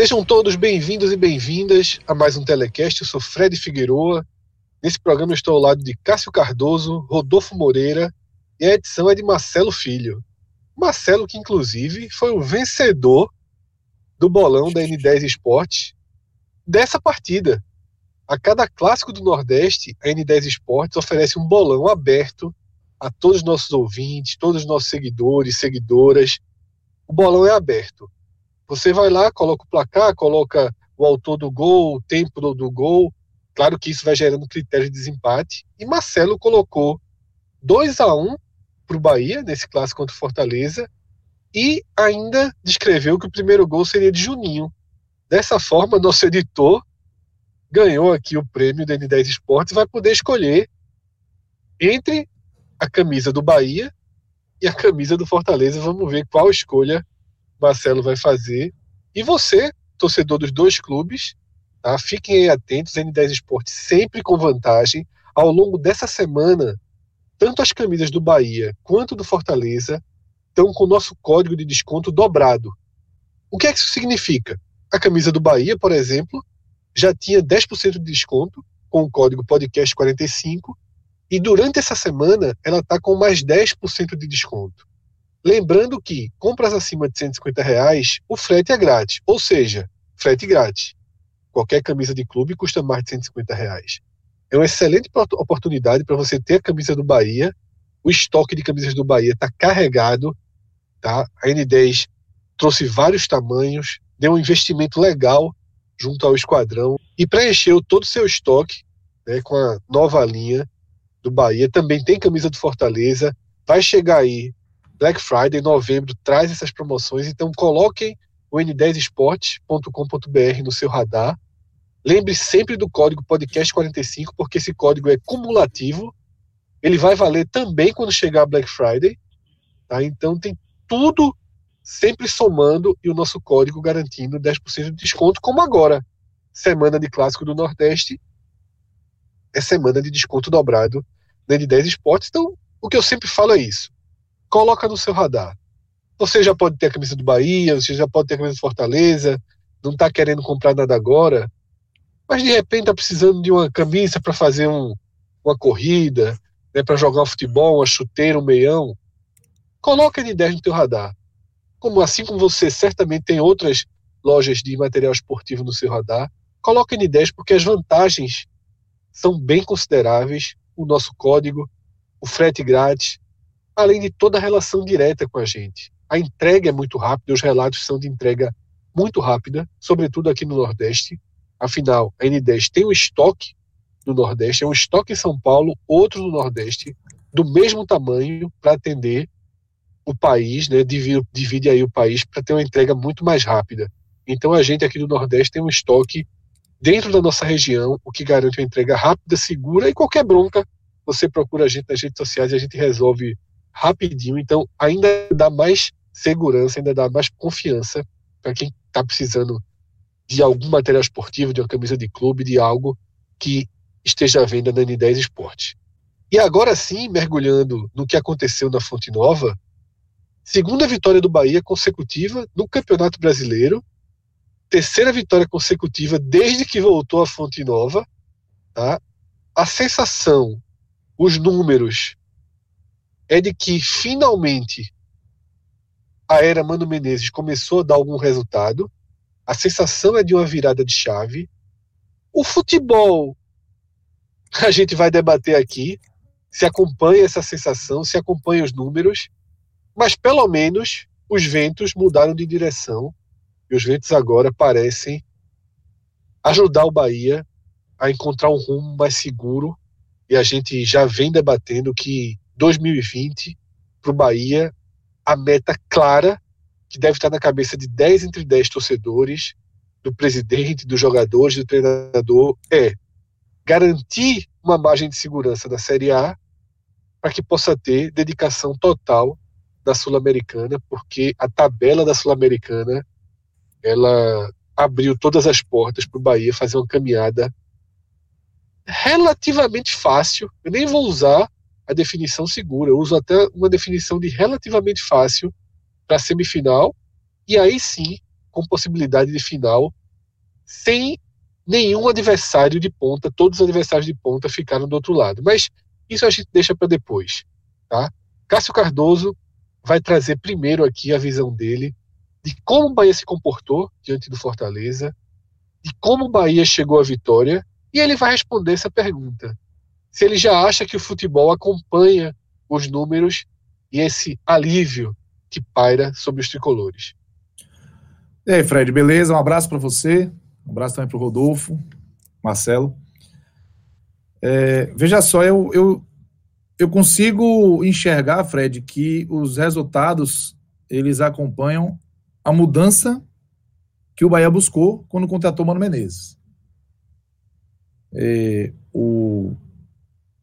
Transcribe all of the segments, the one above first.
Sejam todos bem-vindos e bem-vindas a mais um Telecast. Eu sou Fred Figueroa. Nesse programa estou ao lado de Cássio Cardoso, Rodolfo Moreira e a edição é de Marcelo Filho. Marcelo, que inclusive foi o vencedor do bolão da N10 Esportes dessa partida. A cada clássico do Nordeste, a N10 Esportes oferece um bolão aberto a todos os nossos ouvintes, todos os nossos seguidores, seguidoras. O bolão é aberto. Você vai lá, coloca o placar, coloca o autor do gol, o tempo do, do gol. Claro que isso vai gerando critério de desempate. E Marcelo colocou 2 a 1 para o Bahia, nesse clássico contra o Fortaleza, e ainda descreveu que o primeiro gol seria de Juninho. Dessa forma, nosso editor ganhou aqui o prêmio da N10 Esportes vai poder escolher entre a camisa do Bahia e a camisa do Fortaleza. Vamos ver qual escolha Marcelo vai fazer. E você, torcedor dos dois clubes, tá? fiquem aí atentos, N10 Esporte sempre com vantagem. Ao longo dessa semana, tanto as camisas do Bahia quanto do Fortaleza estão com o nosso código de desconto dobrado. O que é que isso significa? A camisa do Bahia, por exemplo, já tinha 10% de desconto com o código podcast45 e durante essa semana ela está com mais 10% de desconto. Lembrando que compras acima de 150 reais, o frete é grátis, ou seja, frete grátis. Qualquer camisa de clube custa mais de 150 reais. É uma excelente oportunidade para você ter a camisa do Bahia. O estoque de camisas do Bahia está carregado. Tá? A N10 trouxe vários tamanhos, deu um investimento legal junto ao esquadrão e preencheu todo o seu estoque né, com a nova linha do Bahia. Também tem camisa do Fortaleza. Vai chegar aí Black Friday, novembro, traz essas promoções. Então, coloquem o n10esportes.com.br no seu radar. Lembre sempre do código podcast45, porque esse código é cumulativo. Ele vai valer também quando chegar Black Friday. Tá? Então, tem tudo sempre somando e o nosso código garantindo 10% de desconto, como agora. Semana de Clássico do Nordeste é semana de desconto dobrado na N10 Esportes. Então, o que eu sempre falo é isso coloca no seu radar. Você já pode ter a camisa do Bahia, você já pode ter a camisa do Fortaleza, não está querendo comprar nada agora, mas de repente está precisando de uma camisa para fazer um, uma corrida, né, para jogar um futebol, uma chuteira, um meião. Coloca a N10 no teu radar. Como assim como você certamente tem outras lojas de material esportivo no seu radar, coloca a N10 porque as vantagens são bem consideráveis. O nosso código, o frete grátis, além de toda a relação direta com a gente. A entrega é muito rápida, os relatos são de entrega muito rápida, sobretudo aqui no Nordeste. Afinal, a N10 tem um estoque no Nordeste, é um estoque em São Paulo, outro no Nordeste, do mesmo tamanho para atender o país, né, divide, divide aí o país para ter uma entrega muito mais rápida. Então a gente aqui do Nordeste tem um estoque dentro da nossa região, o que garante uma entrega rápida, segura e qualquer bronca, você procura a gente nas redes sociais e a gente resolve rapidinho. Então, ainda dá mais segurança, ainda dá mais confiança para quem está precisando de algum material esportivo, de uma camisa de clube, de algo que esteja à venda na N10 Esporte. E agora sim, mergulhando no que aconteceu na Fonte Nova, segunda vitória do Bahia consecutiva no Campeonato Brasileiro, terceira vitória consecutiva desde que voltou à Fonte Nova, tá? A sensação, os números é de que finalmente a era Mano Menezes começou a dar algum resultado. A sensação é de uma virada de chave. O futebol, a gente vai debater aqui, se acompanha essa sensação, se acompanha os números. Mas pelo menos os ventos mudaram de direção e os ventos agora parecem ajudar o Bahia a encontrar um rumo mais seguro. E a gente já vem debatendo que 2020 para o Bahia a meta clara que deve estar na cabeça de 10 entre 10 torcedores, do presidente, dos jogadores, do treinador, é garantir uma margem de segurança da Série A para que possa ter dedicação total da Sul-Americana, porque a tabela da Sul-Americana ela abriu todas as portas para o Bahia fazer uma caminhada relativamente fácil. Eu nem vou usar a definição segura, eu uso até uma definição de relativamente fácil para semifinal, e aí sim, com possibilidade de final, sem nenhum adversário de ponta, todos os adversários de ponta ficaram do outro lado. Mas isso a gente deixa para depois. Tá? Cássio Cardoso vai trazer primeiro aqui a visão dele de como o Bahia se comportou diante do Fortaleza, de como o Bahia chegou à vitória, e ele vai responder essa pergunta. Se ele já acha que o futebol acompanha os números e esse alívio que paira sobre os tricolores. E aí, Fred, beleza? Um abraço para você, um abraço também para o Rodolfo, Marcelo. É, veja só, eu, eu, eu consigo enxergar, Fred, que os resultados eles acompanham a mudança que o Bahia buscou quando contratou Mano Menezes. É, o,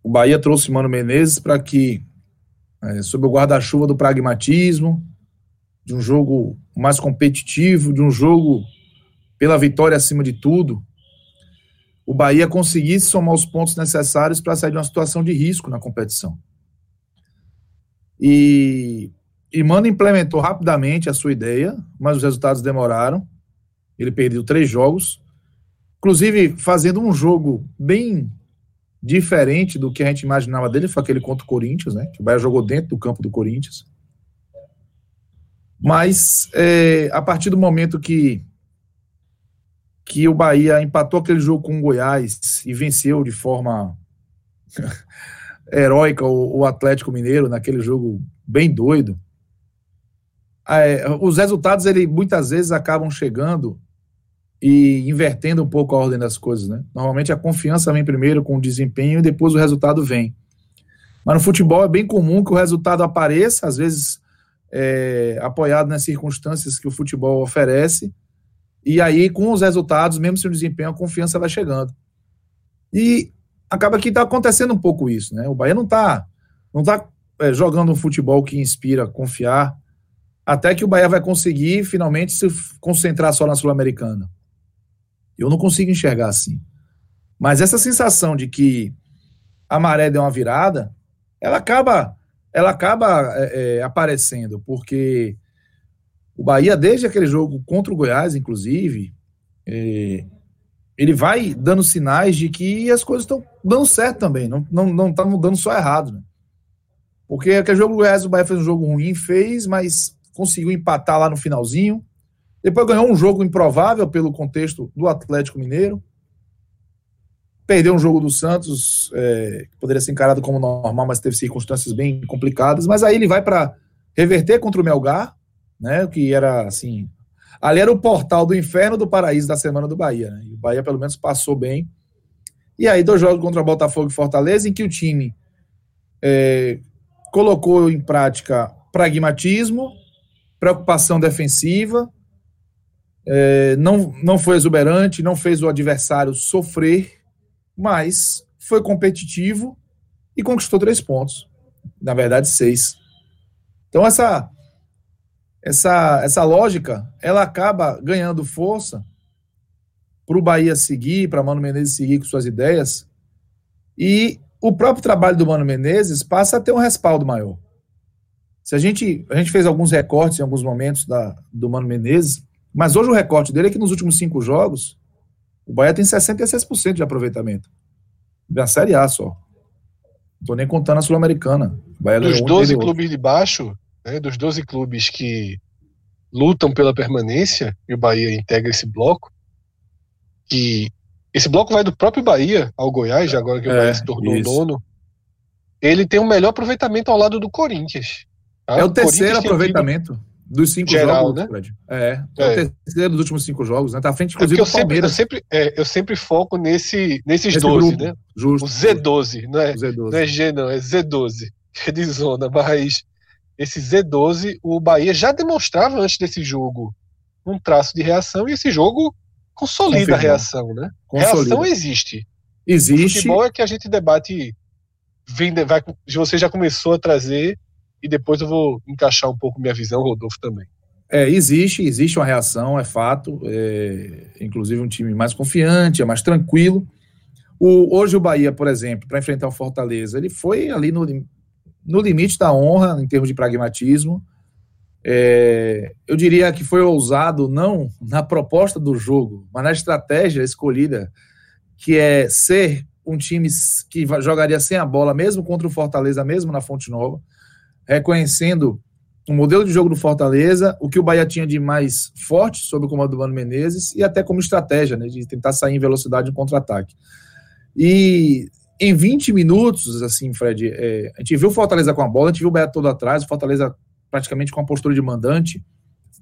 o Bahia trouxe Mano Menezes para que, é, sob o guarda-chuva do pragmatismo, de um jogo mais competitivo, de um jogo pela vitória acima de tudo, o Bahia conseguisse somar os pontos necessários para sair de uma situação de risco na competição. E, e Mano implementou rapidamente a sua ideia, mas os resultados demoraram. Ele perdeu três jogos, inclusive fazendo um jogo bem diferente do que a gente imaginava dele, foi aquele contra o Corinthians, né? Que o Bahia jogou dentro do campo do Corinthians. Mas é, a partir do momento que que o Bahia empatou aquele jogo com o Goiás e venceu de forma heróica o, o, Atlético Mineiro naquele jogo bem doido. É, os resultados ele muitas vezes acabam chegando e invertendo um pouco a ordem das coisas, né? Normalmente a confiança vem primeiro com o desempenho e depois o resultado vem. Mas no futebol é bem comum que o resultado apareça, às vezes é, apoiado nas circunstâncias que o futebol oferece, e aí, com os resultados, mesmo sem o desempenho, a confiança vai chegando. E acaba que está acontecendo um pouco isso, né? O Bahia não está não tá, é, jogando um futebol que inspira confiar, até que o Bahia vai conseguir finalmente se concentrar só na Sul-Americana. Eu não consigo enxergar assim. Mas essa sensação de que a maré deu uma virada, ela acaba, ela acaba é, é, aparecendo, porque o Bahia, desde aquele jogo contra o Goiás, inclusive, é, ele vai dando sinais de que as coisas estão dando certo também, não estão não, não dando só errado. Né? Porque aquele jogo do Goiás, o Bahia fez um jogo ruim, fez, mas conseguiu empatar lá no finalzinho. Depois ganhou um jogo improvável pelo contexto do Atlético Mineiro. Perdeu um jogo do Santos, é, que poderia ser encarado como normal, mas teve circunstâncias bem complicadas. Mas aí ele vai para reverter contra o Melgar, né? Que era assim. Ali era o portal do inferno do paraíso da semana do Bahia. Né? E o Bahia, pelo menos, passou bem. E aí, dois jogos contra Botafogo e Fortaleza, em que o time é, colocou em prática pragmatismo, preocupação defensiva, é, não, não foi exuberante, não fez o adversário sofrer, mas foi competitivo e conquistou três pontos. Na verdade, seis. Então, essa essa, essa lógica, ela acaba ganhando força para o Bahia seguir, para Mano Menezes seguir com suas ideias, e o próprio trabalho do Mano Menezes passa a ter um respaldo maior. Se a gente, a gente fez alguns recortes em alguns momentos da, do Mano Menezes, mas hoje o recorte dele é que nos últimos cinco jogos, o Bahia tem 66% de aproveitamento. Da Série A só. Não estou nem contando a Sul-Americana. Dos 12 clubes de baixo, né, dos 12 clubes que lutam pela permanência, e o Bahia integra esse bloco, que esse bloco vai do próprio Bahia ao Goiás, agora que o é, Bahia se tornou isso. dono, ele tem o um melhor aproveitamento ao lado do Corinthians. Tá? É o terceiro aproveitamento dos cinco geral, jogos, né? Fred. É, é, o terceiro dos últimos cinco jogos, né? Tá à frente, é inclusive, é do Palmeiras. Eu sempre, eu sempre, é, eu sempre foco nesse, nesses Esse 12, grupo. né? Justo. O Z12, não é, Z12. não é G, não, é Z12, é de zona, mas esse Z12, o Bahia já demonstrava antes desse jogo um traço de reação e esse jogo consolida Confirmou. a reação, né? Consolida. Reação existe. Existe. O futebol é que a gente debate, vem, vai, você já começou a trazer e depois eu vou encaixar um pouco minha visão, Rodolfo também. É, existe, existe uma reação, é fato. É, inclusive um time mais confiante, é mais tranquilo. O, hoje o Bahia, por exemplo, para enfrentar o Fortaleza, ele foi ali no, no limite da honra, em termos de pragmatismo. É, eu diria que foi ousado não na proposta do jogo, mas na estratégia escolhida, que é ser um time que jogaria sem a bola, mesmo contra o Fortaleza, mesmo na Fonte Nova, reconhecendo o modelo de jogo do Fortaleza, o que o Bahia tinha de mais forte sob o comando do Mano Menezes e até como estratégia, né, de tentar sair em velocidade no contra-ataque. E em 20 minutos, assim, Fred, é, a gente viu o Fortaleza com a bola, a gente viu o Bahia todo atrás, o Fortaleza praticamente com a postura de mandante,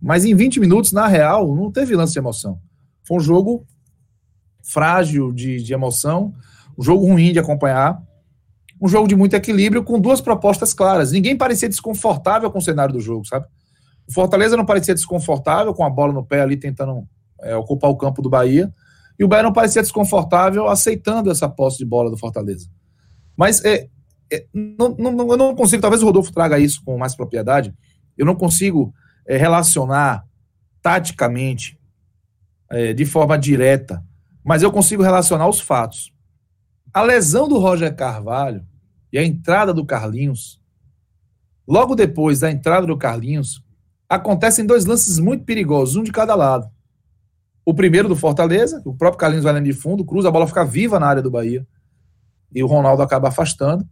mas em 20 minutos, na real, não teve lance de emoção. Foi um jogo frágil de, de emoção, um jogo ruim de acompanhar, um jogo de muito equilíbrio com duas propostas claras. Ninguém parecia desconfortável com o cenário do jogo, sabe? O Fortaleza não parecia desconfortável com a bola no pé ali tentando é, ocupar o campo do Bahia. E o Bahia não parecia desconfortável aceitando essa posse de bola do Fortaleza. Mas é, é, não, não, eu não consigo, talvez o Rodolfo traga isso com mais propriedade, eu não consigo é, relacionar taticamente, é, de forma direta, mas eu consigo relacionar os fatos. A lesão do Roger Carvalho e a entrada do Carlinhos, logo depois da entrada do Carlinhos, acontecem dois lances muito perigosos, um de cada lado. O primeiro do Fortaleza, o próprio Carlinhos vai de fundo, cruza, a bola fica viva na área do Bahia. E o Ronaldo acaba afastando.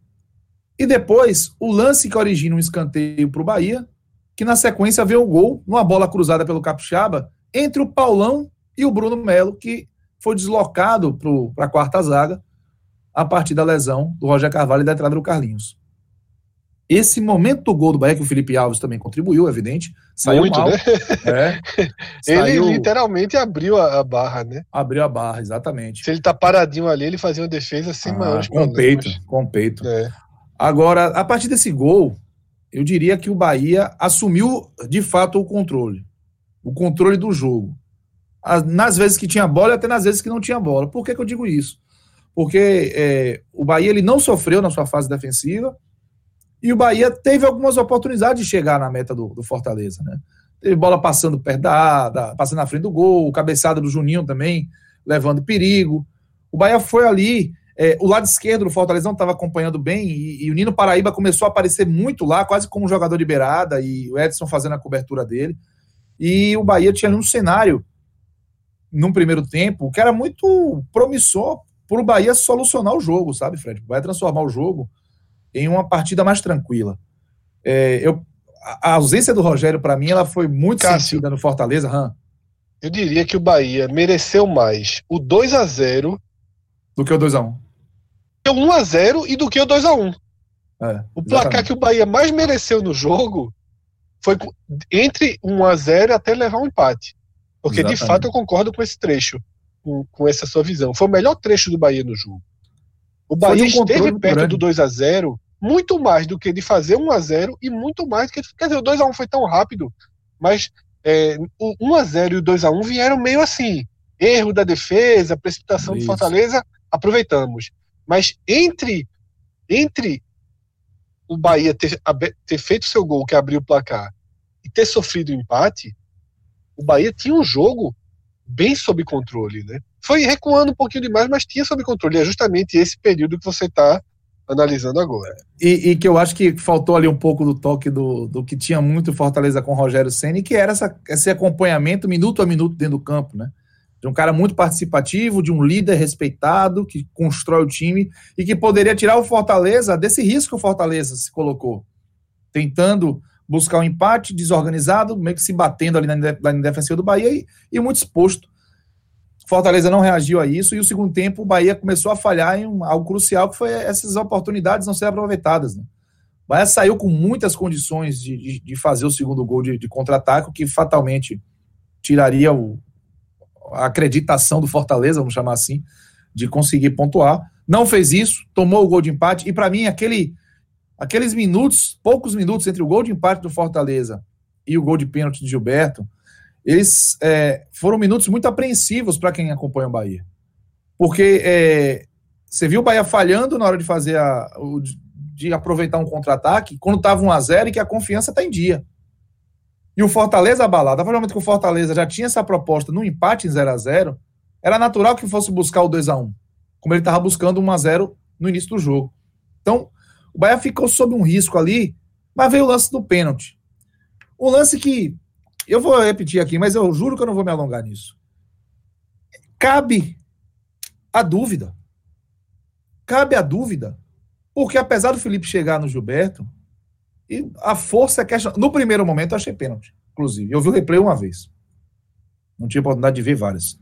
E depois, o lance que origina um escanteio para o Bahia, que na sequência vê o um gol, numa bola cruzada pelo Capixaba, entre o Paulão e o Bruno Melo, que foi deslocado para a quarta zaga a partir da lesão do Roger Carvalho e da entrada do Carlinhos. Esse momento do gol do Bahia, que o Felipe Alves também contribuiu, evidente, saiu Muito, mal. Né? É, ele literalmente abriu a, a, barra, né? Abriu a barra, exatamente. Se ele tá paradinho ali, ele fazia uma defesa sem ah, maiores com problemas. peito, com peito. É. Agora, a partir desse gol, eu diria que o Bahia assumiu de fato o controle. O controle do jogo. Nas vezes que tinha bola e até nas vezes que não tinha bola. Por que, que eu digo isso? Porque é, o Bahia ele não sofreu na sua fase defensiva e o Bahia teve algumas oportunidades de chegar na meta do, do Fortaleza, né? Teve bola passando perto da, da, passando na frente do gol, cabeçada do Juninho também, levando perigo. O Bahia foi ali, é, o lado esquerdo do Fortaleza não estava acompanhando bem e, e, o Nino Paraíba começou a aparecer muito lá, quase como um jogador de beirada e o Edson fazendo a cobertura dele. E o Bahia tinha ali um cenário num primeiro tempo que era muito promissor para o Bahia solucionar o jogo, sabe, Fred? Vai transformar o jogo em uma partida mais tranquila. É, eu, a ausência do Rogério, para mim, ela foi muito Cássio, sentida no Fortaleza. Han. Eu diria que o Bahia mereceu mais o 2 a 0 do que o 2 a 1 o 1 a 0 e do que o 2 a 1 é, O placar que o Bahia mais mereceu no jogo foi entre 1 a 0 até levar um empate. Porque, exatamente. de fato, eu concordo com esse trecho com, com essa sua visão. Foi o melhor trecho do Bahia no jogo. O Bahia um esteve perto grande. do 2 a 0 muito mais do que de fazer 1 a 0 e muito mais do que. Quer dizer, o 2 a 1 foi tão rápido, mas é, o 1 a 0 e o 2 a 1 vieram meio assim. Erro da defesa, precipitação Isso. do Fortaleza, aproveitamos. Mas entre entre o Bahia ter, ter feito seu gol que abriu o placar e ter sofrido o empate, o Bahia tinha um jogo bem sob controle, né? Foi recuando um pouquinho demais, mas tinha sob controle. É justamente esse período que você está analisando agora. E, e, que eu acho que faltou ali um pouco do toque do, do que tinha muito Fortaleza com Rogério Senna, que era essa, esse acompanhamento minuto a minuto dentro do campo, né? De um cara muito participativo, de um líder respeitado, que constrói o time e que poderia tirar o Fortaleza desse risco que o Fortaleza se colocou. Tentando buscar um empate desorganizado, meio que se batendo ali na, na defensiva do Bahia e, e, muito exposto. Fortaleza não reagiu a isso e o segundo tempo o Bahia começou a falhar em um, algo crucial que foi essas oportunidades não serem aproveitadas. Né? O Bahia saiu com muitas condições de, de, de fazer o segundo gol de, de contra-ataque, o que fatalmente tiraria o, a acreditação do Fortaleza, vamos chamar assim, de conseguir pontuar. Não fez isso, tomou o gol de empate, e para mim, aquele, aqueles minutos, poucos minutos entre o gol de empate do Fortaleza e o gol de pênalti de Gilberto, eles é, foram minutos muito apreensivos para quem acompanha o Bahia. Porque é, você viu o Bahia falhando na hora de fazer a, de aproveitar um contra-ataque, quando estava 1 a 0 e que a confiança está em dia. E o Fortaleza abalado, a partir do momento que o Fortaleza já tinha essa proposta no empate em 0 a 0 era natural que fosse buscar o 2 a 1 como ele estava buscando 1 a 0 no início do jogo. Então, o Bahia ficou sob um risco ali, mas veio o lance do pênalti. Um lance que, eu vou repetir aqui, mas eu juro que eu não vou me alongar nisso. Cabe a dúvida. Cabe a dúvida porque apesar do Felipe chegar no Gilberto, e a força é questão. No primeiro momento eu achei pênalti, inclusive. Eu vi o replay uma vez. Não tinha oportunidade de ver várias.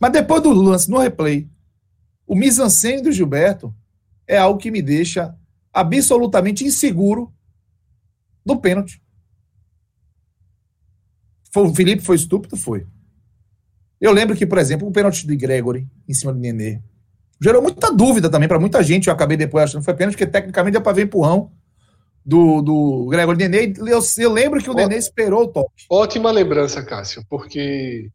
Mas depois do lance no replay, o mise do Gilberto é algo que me deixa absolutamente inseguro do pênalti. O Felipe foi estúpido? Foi. Eu lembro que, por exemplo, o pênalti de Gregory em cima do Nenê gerou muita dúvida também para muita gente. Eu acabei depois achando que foi pênalti, porque tecnicamente deu para ver empurrão do, do Gregor Nenê. Eu, eu lembro que o Nenê esperou o toque. Ótima lembrança, Cássio, porque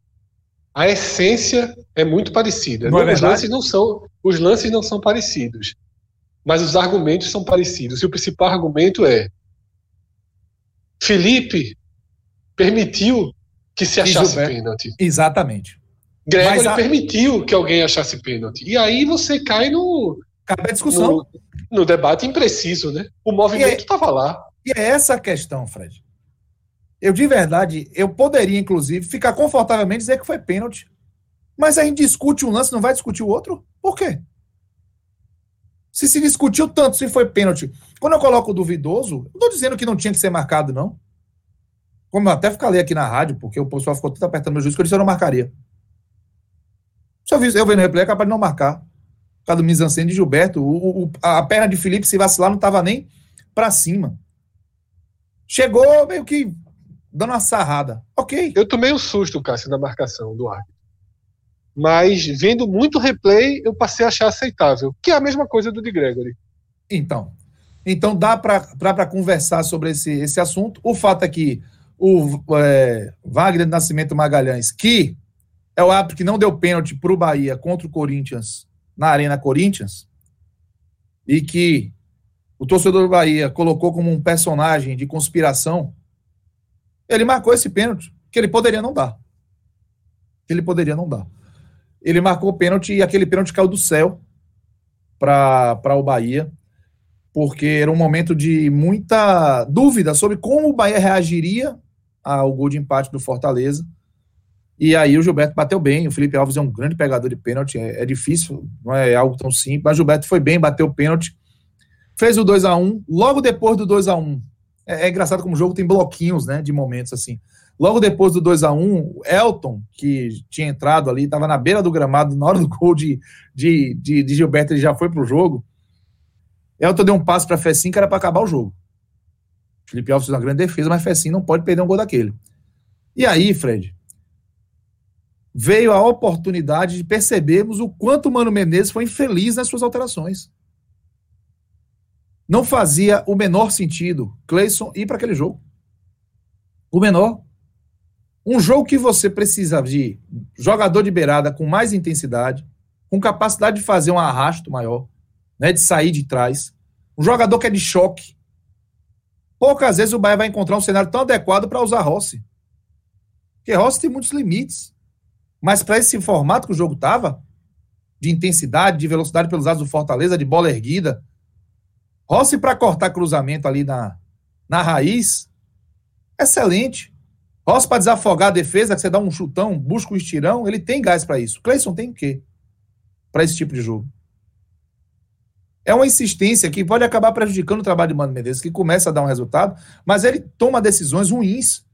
a essência é muito parecida. Não é os, lances não são, os lances não são parecidos, mas os argumentos são parecidos. E o principal argumento é: Felipe permitiu que se achasse pênalti. Exatamente. Gregory a... permitiu que alguém achasse pênalti. E aí você cai no. Cabe a discussão. No, no, debate impreciso, né? O movimento estava é, lá. E é essa a questão, Fred. Eu, de verdade, eu poderia, inclusive, ficar confortavelmente dizer que foi pênalti. Mas a gente discute um lance, não vai discutir o outro? Por quê? Se se discutiu tanto se foi pênalti. Quando eu coloco duvidoso, não estou dizendo que não tinha que ser marcado, não. Como eu até ficar aqui na rádio, porque o pessoal ficou tudo apertando meu juiz, que eu disse eu não marcaria. Eu, vi, eu vi no replay, é capaz de não marcar. Por causa do mise de Gilberto. O, o, a perna de Felipe, se vacilar, não estava nem para cima. Chegou meio que dando uma sarrada. Ok. Eu tomei um susto, Cássio, na marcação do árbitro. Mas, vendo muito replay, eu passei a achar aceitável. Que é a mesma coisa do de Gregory. Então. Então dá para conversar sobre esse, esse assunto. O fato é que o é, Wagner Nascimento Magalhães, que é o árbitro que não deu pênalti para o Bahia contra o Corinthians na Arena Corinthians e que o torcedor do Bahia colocou como um personagem de conspiração, ele marcou esse pênalti que ele poderia não dar. Ele poderia não dar. Ele marcou o pênalti e aquele pênalti caiu do céu para o Bahia, porque era um momento de muita dúvida sobre como o Bahia reagiria ao gol de empate do Fortaleza e aí o Gilberto bateu bem, o Felipe Alves é um grande pegador de pênalti, é, é difícil, não é algo tão simples, mas o Gilberto foi bem, bateu o pênalti, fez o 2 a 1 logo depois do 2 a 1 é, é, engraçado como o jogo tem bloquinhos, né, de momentos assim. Logo depois do 2 a 1 Elton, que tinha entrado ali, estava na beira do gramado, na hora do gol de, de, de, de Gilberto, ele já foi pro jogo. Elton deu um passo para Fessim que era para acabar o jogo. Felipe Alves fez uma grande defesa, mas Fessim não pode perder um gol daquele. E aí, Fred, veio a oportunidade de percebermos o quanto o Mano Menezes foi infeliz nas suas alterações. Não fazia o menor sentido Cleison ir para aquele jogo. O menor. Um jogo que você precisa de jogador de beirada com mais intensidade, com capacidade de fazer um arrasto maior, né, de sair de trás. Um jogador que é de choque. Poucas vezes o Bahia vai encontrar um cenário tão adequado para usar Rossi. Porque Rossi tem muitos limites. Mas para esse formato que o jogo estava, de intensidade, de velocidade pelos lados do Fortaleza, de bola erguida, Rossi para cortar cruzamento ali na, na raiz, excelente. Rossi para desafogar a defesa, que você dá um chutão, busca um estirão, ele tem gás para isso. Cleison tem o quê? Para esse tipo de jogo. É uma insistência que pode acabar prejudicando o trabalho de Mano Menezes, que começa a dar um resultado, mas ele toma decisões ruins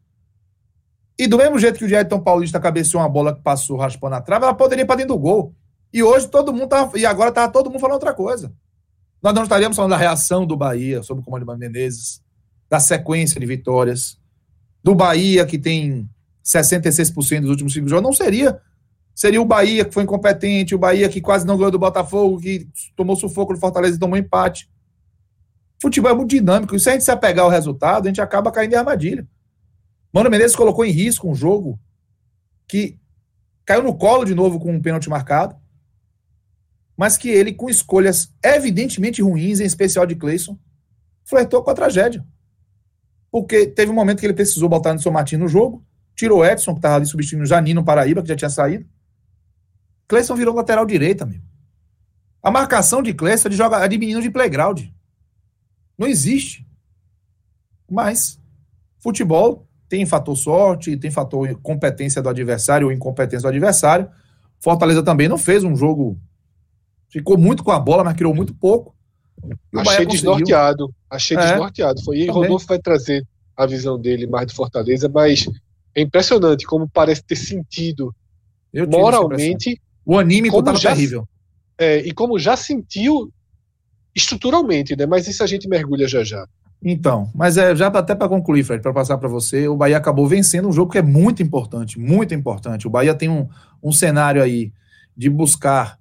e do mesmo jeito que o Jairton Paulista cabeceou uma bola que passou raspando a trave, ela poderia ir para dentro do gol. E hoje todo mundo tá. E agora tá todo mundo falando outra coisa. Nós não estaríamos falando da reação do Bahia sob o comando de Mano Menezes, da sequência de vitórias, do Bahia que tem 66% dos últimos cinco jogos. Não seria. Seria o Bahia que foi incompetente, o Bahia que quase não ganhou do Botafogo, que tomou sufoco do Fortaleza e tomou empate. Futebol é muito dinâmico. E se a gente se apegar ao resultado, a gente acaba caindo em armadilha. Mano Menezes colocou em risco um jogo que caiu no colo de novo com um pênalti marcado, mas que ele, com escolhas evidentemente ruins, em especial de Cleison, flertou com a tragédia. Porque teve um momento que ele precisou botar seu Martins no jogo, tirou Edson, que estava ali substituindo o Janino Paraíba, que já tinha saído. Cleison virou lateral direita, amigo. A marcação de Cleison é de, joga, é de menino de playground. Não existe. Mas futebol tem fator sorte, tem fator competência do adversário ou incompetência do adversário. Fortaleza também não fez um jogo. Ficou muito com a bola, mas criou muito pouco. Achei desnorteado. Achei é, desnorteado. Foi aí Rodolfo vai trazer a visão dele mais do Fortaleza, mas é impressionante como parece ter sentido moralmente. O anímico estava terrível. É, e como já sentiu estruturalmente, né? Mas isso a gente mergulha já já. Então, mas é já até para concluir, Fred, para passar para você, o Bahia acabou vencendo um jogo que é muito importante, muito importante. O Bahia tem um, um cenário aí de buscar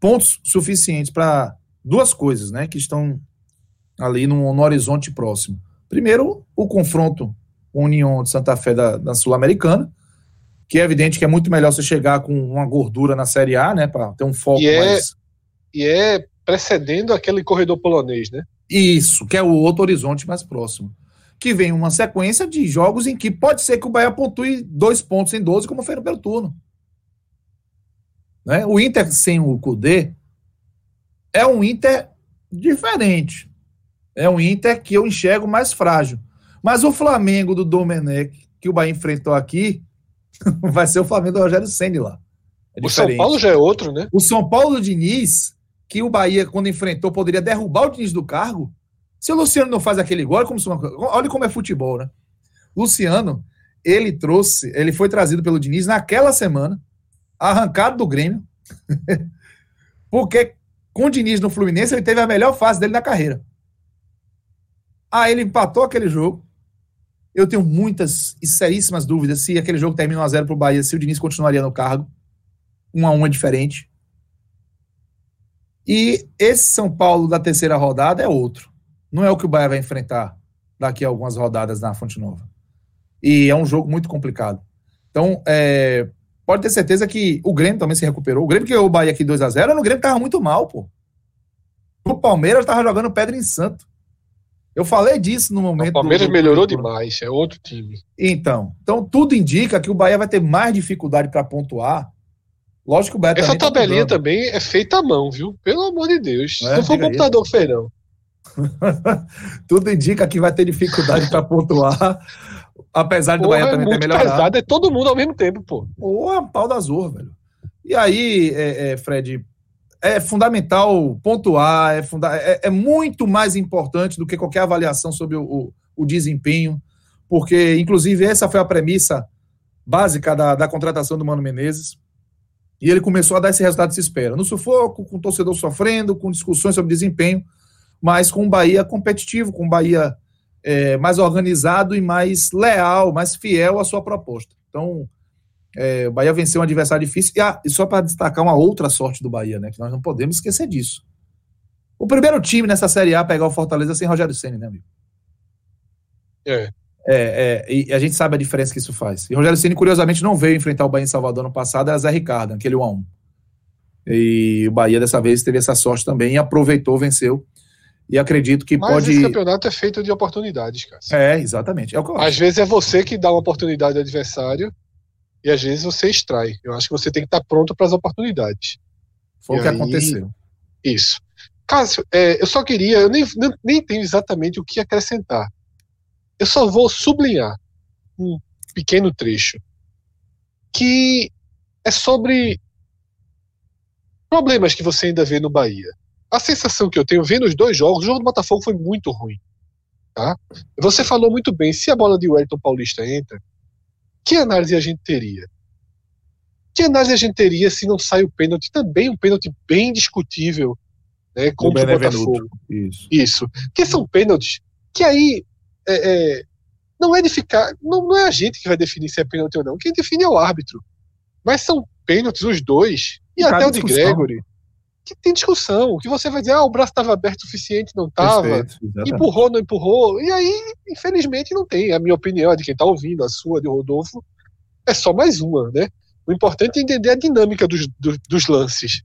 pontos suficientes para duas coisas, né, que estão ali no, horizonte próximo. Primeiro, o confronto União de Santa Fé da, da Sul-Americana, que é evidente que é muito melhor você chegar com uma gordura na Série A, né, para ter um foco e é, mais. E é precedendo aquele corredor polonês, né? Isso, que é o outro horizonte mais próximo. Que vem uma sequência de jogos em que pode ser que o Bahia pontue dois pontos em 12, como foi no primeiro turno. Né? O Inter sem o Kudê é um Inter diferente. É um Inter que eu enxergo mais frágil. Mas o Flamengo do Domenech, que o Bahia enfrentou aqui, vai ser o Flamengo do Rogério Senni lá. É o São Paulo já é outro, né? O São Paulo do Diniz que o Bahia, quando enfrentou, poderia derrubar o Diniz do cargo, se o Luciano não faz aquele gol, olha como, olha como é futebol, né? Luciano, ele trouxe, ele foi trazido pelo Diniz naquela semana, arrancado do Grêmio, porque com o Diniz no Fluminense ele teve a melhor fase dele na carreira. Aí ele empatou aquele jogo. Eu tenho muitas e seríssimas dúvidas se aquele jogo termina 1x0 para o Bahia, se o Diniz continuaria no cargo. 1 a 1 é diferente. E esse São Paulo da terceira rodada é outro. Não é o que o Bahia vai enfrentar daqui a algumas rodadas na Fonte Nova. E é um jogo muito complicado. Então, é, pode ter certeza que o Grêmio também se recuperou. O Grêmio que o Bahia aqui 2 a 0 o Grêmio tava muito mal, pô. O Palmeiras tava jogando pedra em santo. Eu falei disso no momento. O Palmeiras do... melhorou demais, é outro time. Então, então tudo indica que o Bahia vai ter mais dificuldade para pontuar Lógico que o Bahia Essa tá tabelinha tá também é feita à mão, viu? Pelo amor de Deus. É, não foi o computador não. Tudo indica que vai ter dificuldade para pontuar. Apesar do Bahia é também ter melhorado. Pesado, é todo mundo ao mesmo tempo, pô. Porra, pau da zorra, velho. E aí, é, é, Fred, é fundamental pontuar, é, funda é, é, muito mais importante do que qualquer avaliação sobre o, o, o, desempenho, porque, inclusive, essa foi a premissa básica da, da contratação do Mano Menezes. E ele começou a dar esse resultado que se espera. No sufoco, com o torcedor sofrendo, com discussões sobre desempenho, mas com o Bahia competitivo, com o Bahia é, mais organizado e mais leal, mais fiel à sua proposta. Então, é, o Bahia venceu um adversário difícil. E, ah, e só para destacar uma outra sorte do Bahia, né? Que nós não podemos esquecer disso. O primeiro time nessa Série A pegar o Fortaleza sem Rogério Senna, né, amigo? É. É, é, e a gente sabe a diferença que isso faz. E Rogério Ceni curiosamente, não veio enfrentar o Bahia em Salvador no passado, era Zé Ricardo, aquele 1x1. E o Bahia dessa vez teve essa sorte também e aproveitou, venceu. E acredito que Mas pode. Esse campeonato é feito de oportunidades, cara. É, exatamente. É às vezes é você que dá uma oportunidade ao adversário e às vezes você extrai. Eu acho que você tem que estar pronto para as oportunidades. Foi e o que aí... aconteceu. Isso. Cássio, é, eu só queria, eu nem, nem, nem tenho exatamente o que acrescentar. Eu só vou sublinhar um pequeno trecho que é sobre problemas que você ainda vê no Bahia. A sensação que eu tenho vendo os dois jogos, o jogo do Botafogo foi muito ruim. Tá? Você falou muito bem, se a bola de Wellington Paulista entra, que análise a gente teria? Que análise a gente teria se não sai o pênalti? Também um pênalti bem discutível né, contra o Botafogo. Isso. Isso. Que são pênaltis que aí é, é, não é de ficar. Não, não é a gente que vai definir se é pênalti ou não. Quem define é o árbitro. Mas são pênaltis, os dois, e, e até o de Gregory, que tem discussão. Que você vai dizer, ah, o braço estava aberto o suficiente, não estava. Empurrou, não empurrou. E aí, infelizmente, não tem. A minha opinião, a de quem está ouvindo, a sua, de Rodolfo, é só mais uma, né? O importante é entender a dinâmica dos, dos, dos lances.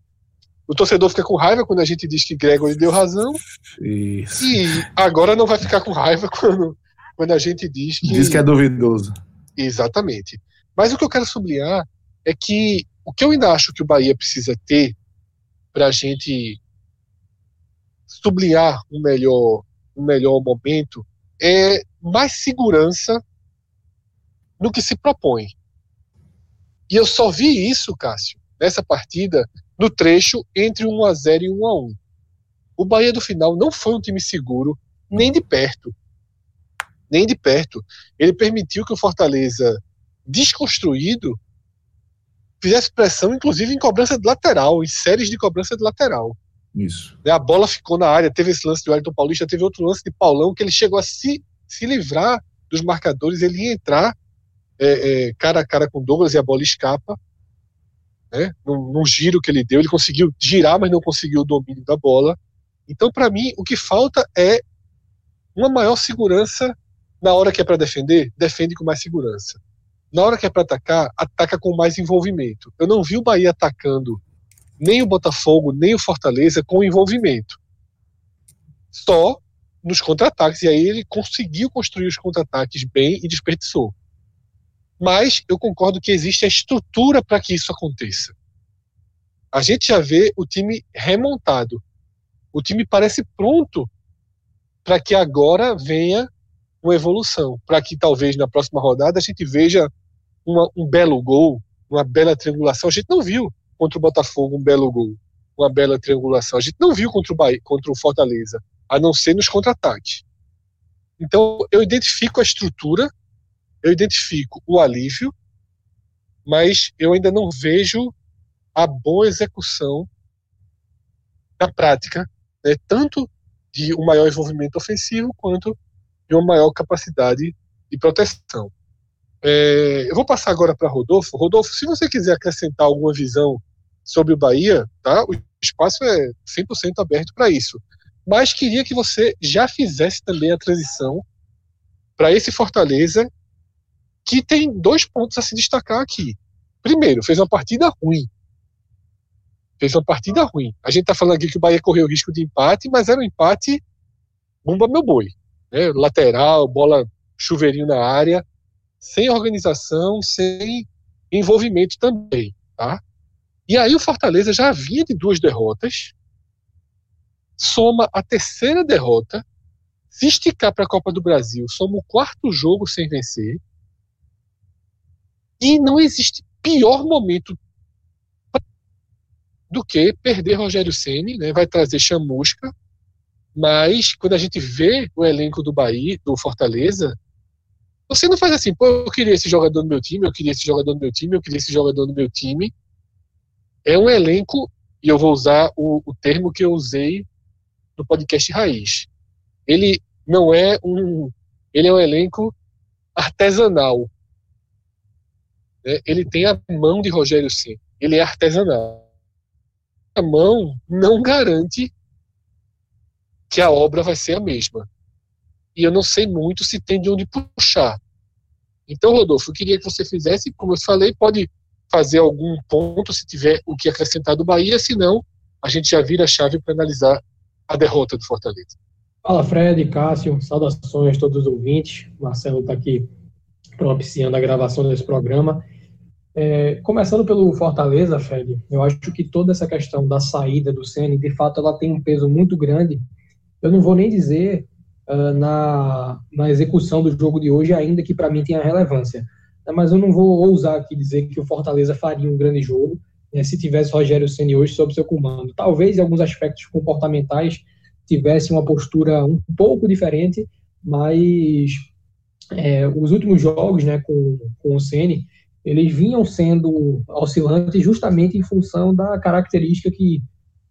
O torcedor fica com raiva quando a gente diz que Gregory deu razão. Isso. E agora não vai ficar com raiva quando, quando a gente diz que. Diz que é duvidoso. Exatamente. Mas o que eu quero sublinhar é que o que eu ainda acho que o Bahia precisa ter para a gente sublinhar um melhor, um melhor momento é mais segurança no que se propõe. E eu só vi isso, Cássio, nessa partida, no trecho entre 1 a 0 e 1 a 1. O Bahia do final não foi um time seguro, nem de perto. Nem de perto. Ele permitiu que o Fortaleza, desconstruído, fizesse pressão, inclusive em cobrança de lateral, em séries de cobrança de lateral. Isso. A bola ficou na área, teve esse lance do Wellington Paulista, teve outro lance de Paulão, que ele chegou a se, se livrar dos marcadores, ele ia entrar é, é, cara a cara com Douglas e a bola escapa. Né? Num, num, giro que ele deu, ele conseguiu girar, mas não conseguiu o domínio da bola. Então, para mim, o que falta é uma maior segurança na hora que é para defender, defende com mais segurança. Na hora que é para atacar, ataca com mais envolvimento. Eu não vi o Bahia atacando nem o Botafogo, nem o Fortaleza com envolvimento. Só nos contra-ataques. E aí ele conseguiu construir os contra-ataques bem e desperdiçou. Mas eu concordo que existe a estrutura para que isso aconteça. A gente já vê o time remontado. O time parece pronto para que agora venha uma evolução, para que talvez na próxima rodada a gente veja uma, um belo gol, uma bela triangulação. A gente não viu contra o Botafogo um belo gol, uma bela triangulação. A gente não viu contra o, Bahia, contra o Fortaleza, a não ser nos contra-ataques. Então eu identifico a estrutura eu identifico o alívio, mas eu ainda não vejo a boa execução na prática, né, tanto de um maior envolvimento ofensivo quanto de uma maior capacidade de proteção. É, eu vou passar agora para Rodolfo. Rodolfo, se você quiser acrescentar alguma visão sobre o Bahia, tá? o espaço é 100% aberto para isso. Mas queria que você já fizesse também a transição para esse Fortaleza que tem dois pontos a se destacar aqui. Primeiro, fez uma partida ruim. Fez uma partida ruim. A gente está falando aqui que o Bahia correu o risco de empate, mas era um empate bomba meu boi. Né? Lateral, bola chuveirinho na área, sem organização, sem envolvimento também. Tá? E aí o Fortaleza já vinha de duas derrotas, soma a terceira derrota, se esticar para a Copa do Brasil, soma o quarto jogo sem vencer, e não existe pior momento do que perder Rogério Ceni, né? Vai trazer chamusca, mas quando a gente vê o elenco do Bahia, do Fortaleza, você não faz assim, pô, eu queria esse jogador no meu time, eu queria esse jogador no meu time, eu queria esse jogador no meu time. É um elenco, e eu vou usar o, o termo que eu usei no podcast Raiz. Ele não é um. Ele é um elenco artesanal né, ele tem a mão de Rogério Ceni. Ele é artesanal. A mão não garante que a obra vai ser a mesma. E eu não sei muito se tem de onde puxar. Então, Rodolfo, eu queria que você fizesse, como eu falei, pode fazer algum ponto se tiver o que acrescentar do Bahia, senão a gente já vira a chave para analisar a derrota do Fortaleza. Fala, Fred, Cássio, saudações a todos os ouvintes. Marcelo está aqui propiciando a gravação desse programa. É, começando pelo Fortaleza, Fred, eu acho que toda essa questão da saída do Ceni, de fato, ela tem um peso muito grande. Eu não vou nem dizer uh, na, na execução do jogo de hoje, ainda que para mim tenha relevância. Mas eu não vou ousar aqui dizer que o Fortaleza faria um grande jogo né, se tivesse Rogério Ceni hoje sob seu comando. Talvez em alguns aspectos comportamentais tivesse uma postura um pouco diferente, mas é, os últimos jogos, né, com, com o Ceni, eles vinham sendo oscilantes justamente em função da característica que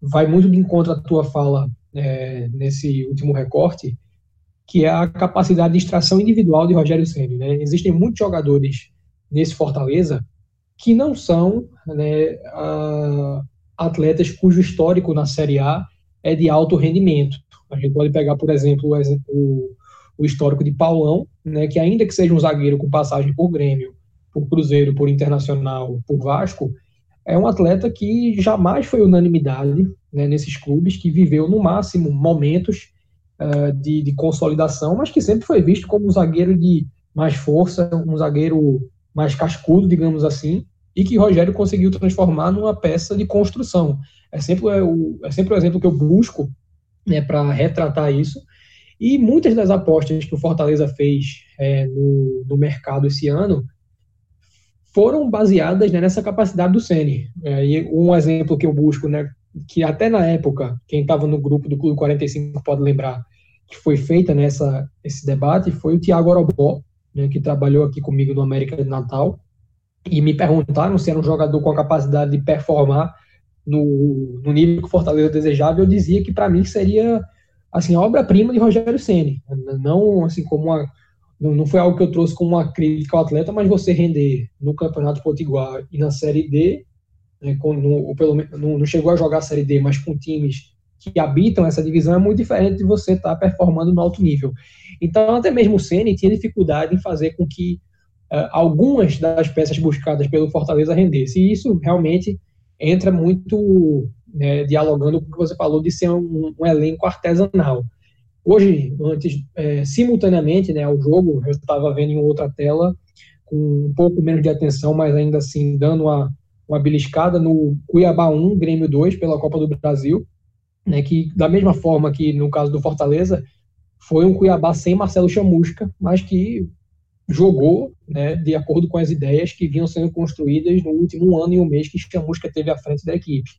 vai muito de encontro à tua fala é, nesse último recorte, que é a capacidade de extração individual de Rogério Ceni. Né? Existem muitos jogadores nesse Fortaleza que não são né, atletas cujo histórico na Série A é de alto rendimento. A gente pode pegar, por exemplo, o, o histórico de Paulão, né, que ainda que seja um zagueiro com passagem por Grêmio, por Cruzeiro, por Internacional, por Vasco, é um atleta que jamais foi unanimidade né, nesses clubes, que viveu no máximo momentos uh, de, de, consolidação, mas que sempre foi visto como um zagueiro de mais força, um zagueiro mais cascudo, digamos assim, e que Rogério conseguiu transformar numa peça de construção. É sempre o, é sempre o exemplo que eu busco né, para retratar isso. E muitas das apostas que o Fortaleza fez é, no, no mercado esse ano foram baseadas né, nessa capacidade do Ceni. É, e um exemplo que eu busco, né, que até na época, quem estava no grupo do Clube 45 pode lembrar, que foi feita nessa esse debate, foi o Tiago Orobó, né, que trabalhou aqui comigo no América de Natal, e me perguntaram se era um jogador com a capacidade de performar no, no nível que o Fortaleza desejava, eu dizia que para mim seria assim a obra-prima de Rogério Ceni, não assim como uma não, foi algo que eu trouxe como uma crítica ao atleta, mas você render no Campeonato Potiguar e na Série D, né, ou pelo não, não chegou a jogar a Série D, mas com times que habitam essa divisão é muito diferente de você estar tá performando no alto nível. Então, até mesmo o Ceni tinha dificuldade em fazer com que uh, algumas das peças buscadas pelo Fortaleza rendessem. E isso realmente entra muito né, dialogando com o que você falou de ser um, um elenco artesanal. Hoje, antes, é, simultaneamente né, ao jogo, eu estava vendo em outra tela, com um pouco menos de atenção, mas ainda assim dando uma, uma beliscada no Cuiabá 1, Grêmio 2, pela Copa do Brasil, né, que da mesma forma que no caso do Fortaleza, foi um Cuiabá sem Marcelo Chamusca, mas que jogou né, de acordo com as ideias que vinham sendo construídas no último ano e um mês que Chamusca teve à frente da equipe.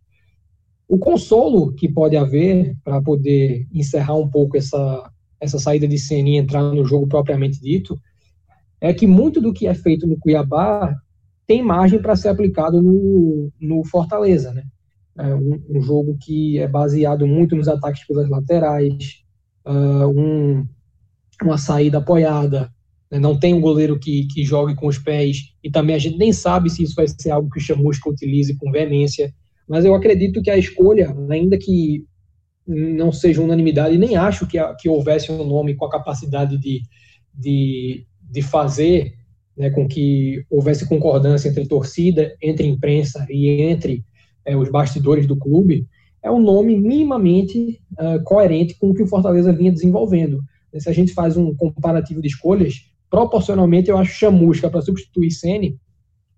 O consolo que pode haver para poder encerrar um pouco essa, essa saída de cena e entrar no jogo propriamente dito é que muito do que é feito no Cuiabá tem margem para ser aplicado no, no Fortaleza, né? É um, um, jogo que é baseado muito nos ataques pelas laterais, uh, um, uma saída apoiada, né? não tem um goleiro que, que jogue com os pés, e também a gente nem sabe se isso vai ser algo que o Chamusca utilize com veemência. Mas eu acredito que a escolha, ainda que não seja unanimidade, nem acho que, que houvesse um nome com a capacidade de, de, de fazer né, com que houvesse concordância entre torcida, entre imprensa e entre é, os bastidores do clube, é um nome minimamente uh, coerente com o que o Fortaleza vinha desenvolvendo. Se a gente faz um comparativo de escolhas, proporcionalmente eu acho Chamusca para substituir Sene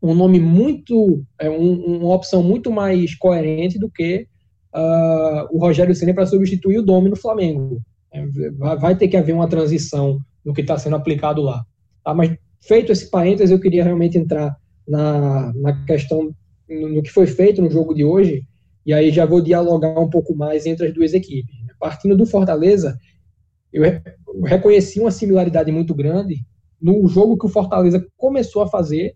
um nome muito, é, um, uma opção muito mais coerente do que uh, o Rogério Ceni para substituir o Domi no Flamengo. É, vai, vai, ter que haver uma transição no que está sendo aplicado lá. Tá? Mas feito esse parênteses, eu queria realmente entrar na, na questão no, que foi feito no jogo de hoje, e aí já vou dialogar um pouco mais entre as duas equipes. Partindo do Fortaleza, eu reconheci uma similaridade muito grande no jogo que o Fortaleza começou a fazer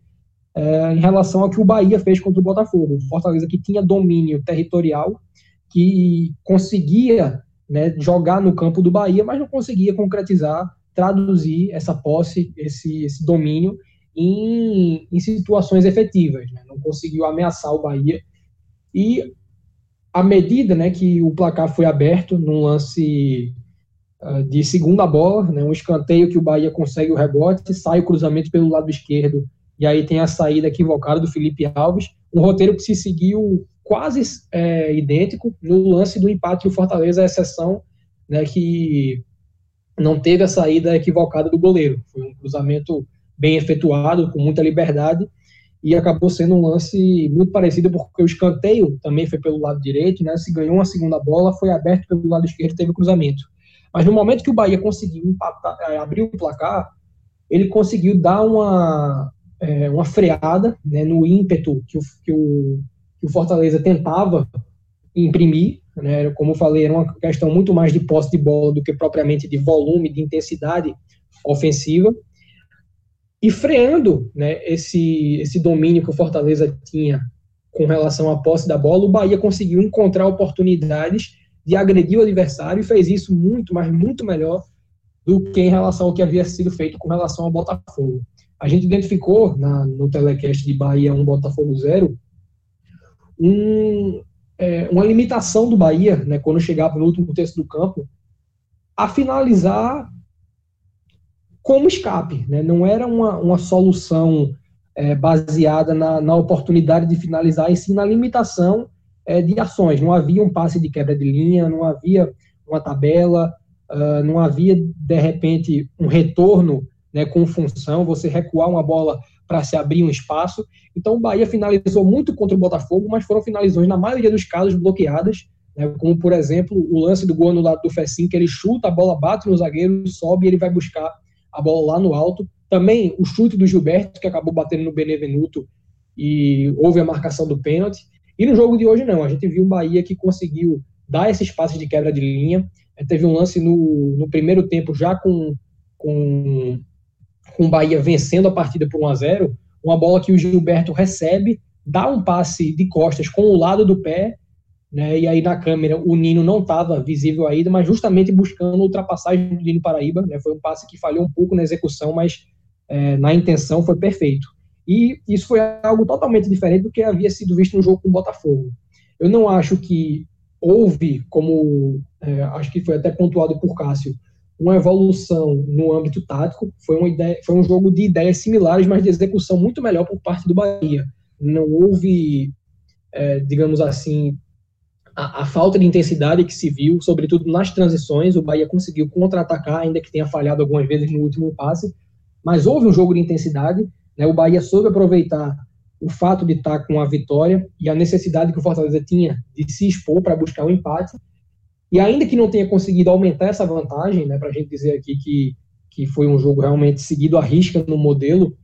é, em relação ao que o Bahia fez contra o Botafogo. O Fortaleza que tinha domínio territorial, que conseguia né, jogar no campo do Bahia, mas não conseguia concretizar, traduzir essa posse, esse, esse domínio em, em situações efetivas. Né? Não conseguiu ameaçar o Bahia. E à medida né, que o placar foi aberto num lance uh, de segunda bola, né, um escanteio que o Bahia consegue o rebote, sai o cruzamento pelo lado esquerdo e aí tem a saída equivocada do Felipe Alves, um roteiro que se seguiu quase é, idêntico no lance do empate que o Fortaleza, a exceção né, que não teve a saída equivocada do goleiro. Foi um cruzamento bem efetuado, com muita liberdade, e acabou sendo um lance muito parecido, porque o escanteio também foi pelo lado direito, né, se ganhou uma segunda bola, foi aberto pelo lado esquerdo teve cruzamento. Mas no momento que o Bahia conseguiu empatar, é, abrir o placar, ele conseguiu dar uma, é, uma freada né, no ímpeto que o, que, o, que o Fortaleza tentava imprimir. Né, como eu falei, era uma questão muito mais de posse de bola do que propriamente de volume, de intensidade ofensiva. E freando né, esse, esse domínio que o Fortaleza tinha com relação à posse da bola, o Bahia conseguiu encontrar oportunidades de agredir o adversário e fez isso muito, mas muito melhor do que em relação ao que havia sido feito com relação ao Botafogo. A gente identificou na, no telecast de Bahia 1 Botafogo 0 um, é, uma limitação do Bahia, né, quando chegava no último terço do campo, a finalizar como escape. Né? Não era uma, uma solução é, baseada na, na, oportunidade de finalizar, e sim na limitação é, de ações. Não havia um passe de quebra de linha, não havia uma tabela, uh, não havia, de repente, um retorno né, com função, você recuar uma bola para se abrir um espaço. Então o Bahia finalizou muito contra o Botafogo, mas foram finalizações, na maioria dos casos, bloqueadas, né, como por exemplo o lance do gol no lado do Fecim, que ele chuta, a bola bate no zagueiro, sobe e ele vai buscar a bola lá no alto. Também o chute do Gilberto, que acabou batendo no Benevenuto e houve a marcação do pênalti. E no jogo de hoje, não. A gente viu um Bahia que conseguiu dar esses passes de quebra de linha. É, teve um lance no, no primeiro tempo, já com, com, com o Bahia vencendo a partida por 1 a 0 uma bola que o Gilberto recebe, dá um passe de costas com o lado do pé, né, e aí na câmera o Nino não estava visível ainda, mas justamente buscando ultrapassagem do Nino Paraíba, né, foi um passe que falhou um pouco na execução, mas é, na intenção foi perfeito. E isso foi algo totalmente diferente do que havia sido visto no jogo com o Botafogo. Eu não acho que houve, como é, acho que foi até pontuado por Cássio, uma evolução no âmbito tático. Foi, uma ideia, foi um jogo de ideias similares, mas de execução muito melhor por parte do Bahia. Não houve, é, digamos assim, a, a, falta de intensidade que se viu, sobretudo nas transições. O Bahia conseguiu contra-atacar, ainda que tenha falhado algumas vezes no último passe, mas houve um jogo de intensidade. Né? O Bahia soube aproveitar o fato de estar com a vitória e a necessidade que o Fortaleza tinha de se expor para buscar o um empate e ainda que não tenha conseguido aumentar essa vantagem, né, para a gente dizer aqui que, que foi um jogo realmente seguido à risca no modelo,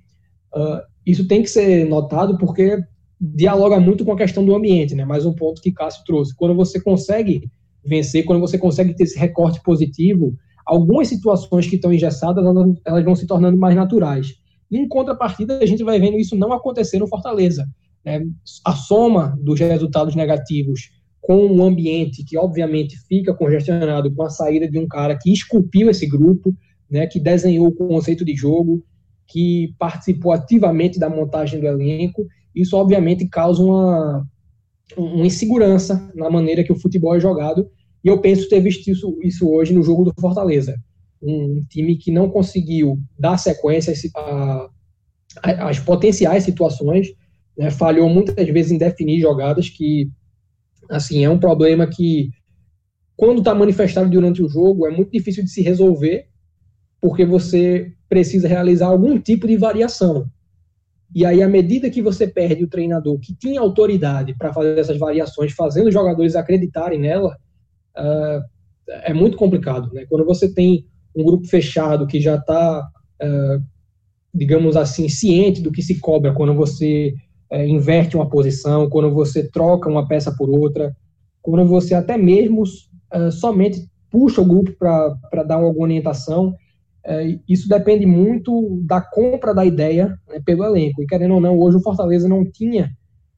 uh, isso tem que ser notado porque dialoga muito com a questão do ambiente, né? Mais um ponto que Cássio trouxe. Quando você consegue vencer, quando você consegue ter esse recorte positivo, algumas situações que estão engessadas, elas, vão se tornando mais naturais. Em contrapartida, a gente vai vendo isso não acontecer no Fortaleza. Né? A soma dos resultados negativos com um ambiente que obviamente fica congestionado com a saída de um cara que esculpiu esse grupo, né, que desenhou o conceito de jogo, que participou ativamente da montagem do elenco, isso obviamente causa uma, uma insegurança na maneira que o futebol é jogado, e eu penso ter visto isso, isso hoje no jogo do Fortaleza. Um time que não conseguiu dar sequência às potenciais situações, né, falhou muitas vezes em definir jogadas que Assim, é um problema que, quando está manifestado durante o jogo, é muito difícil de se resolver, porque você precisa realizar algum tipo de variação. E aí, à medida que você perde o treinador que tinha autoridade para fazer essas variações, fazendo os jogadores acreditarem nela, uh, é muito complicado. Né? Quando você tem um grupo fechado que já está, uh, ah, digamos assim, ciente do que se cobra quando você é, inverte uma posição, quando você troca uma peça por outra, quando você até mesmo é, somente puxa o grupo para dar alguma orientação, é, isso depende muito da compra da ideia né, pelo elenco. E querendo ou não, hoje o Fortaleza não tinha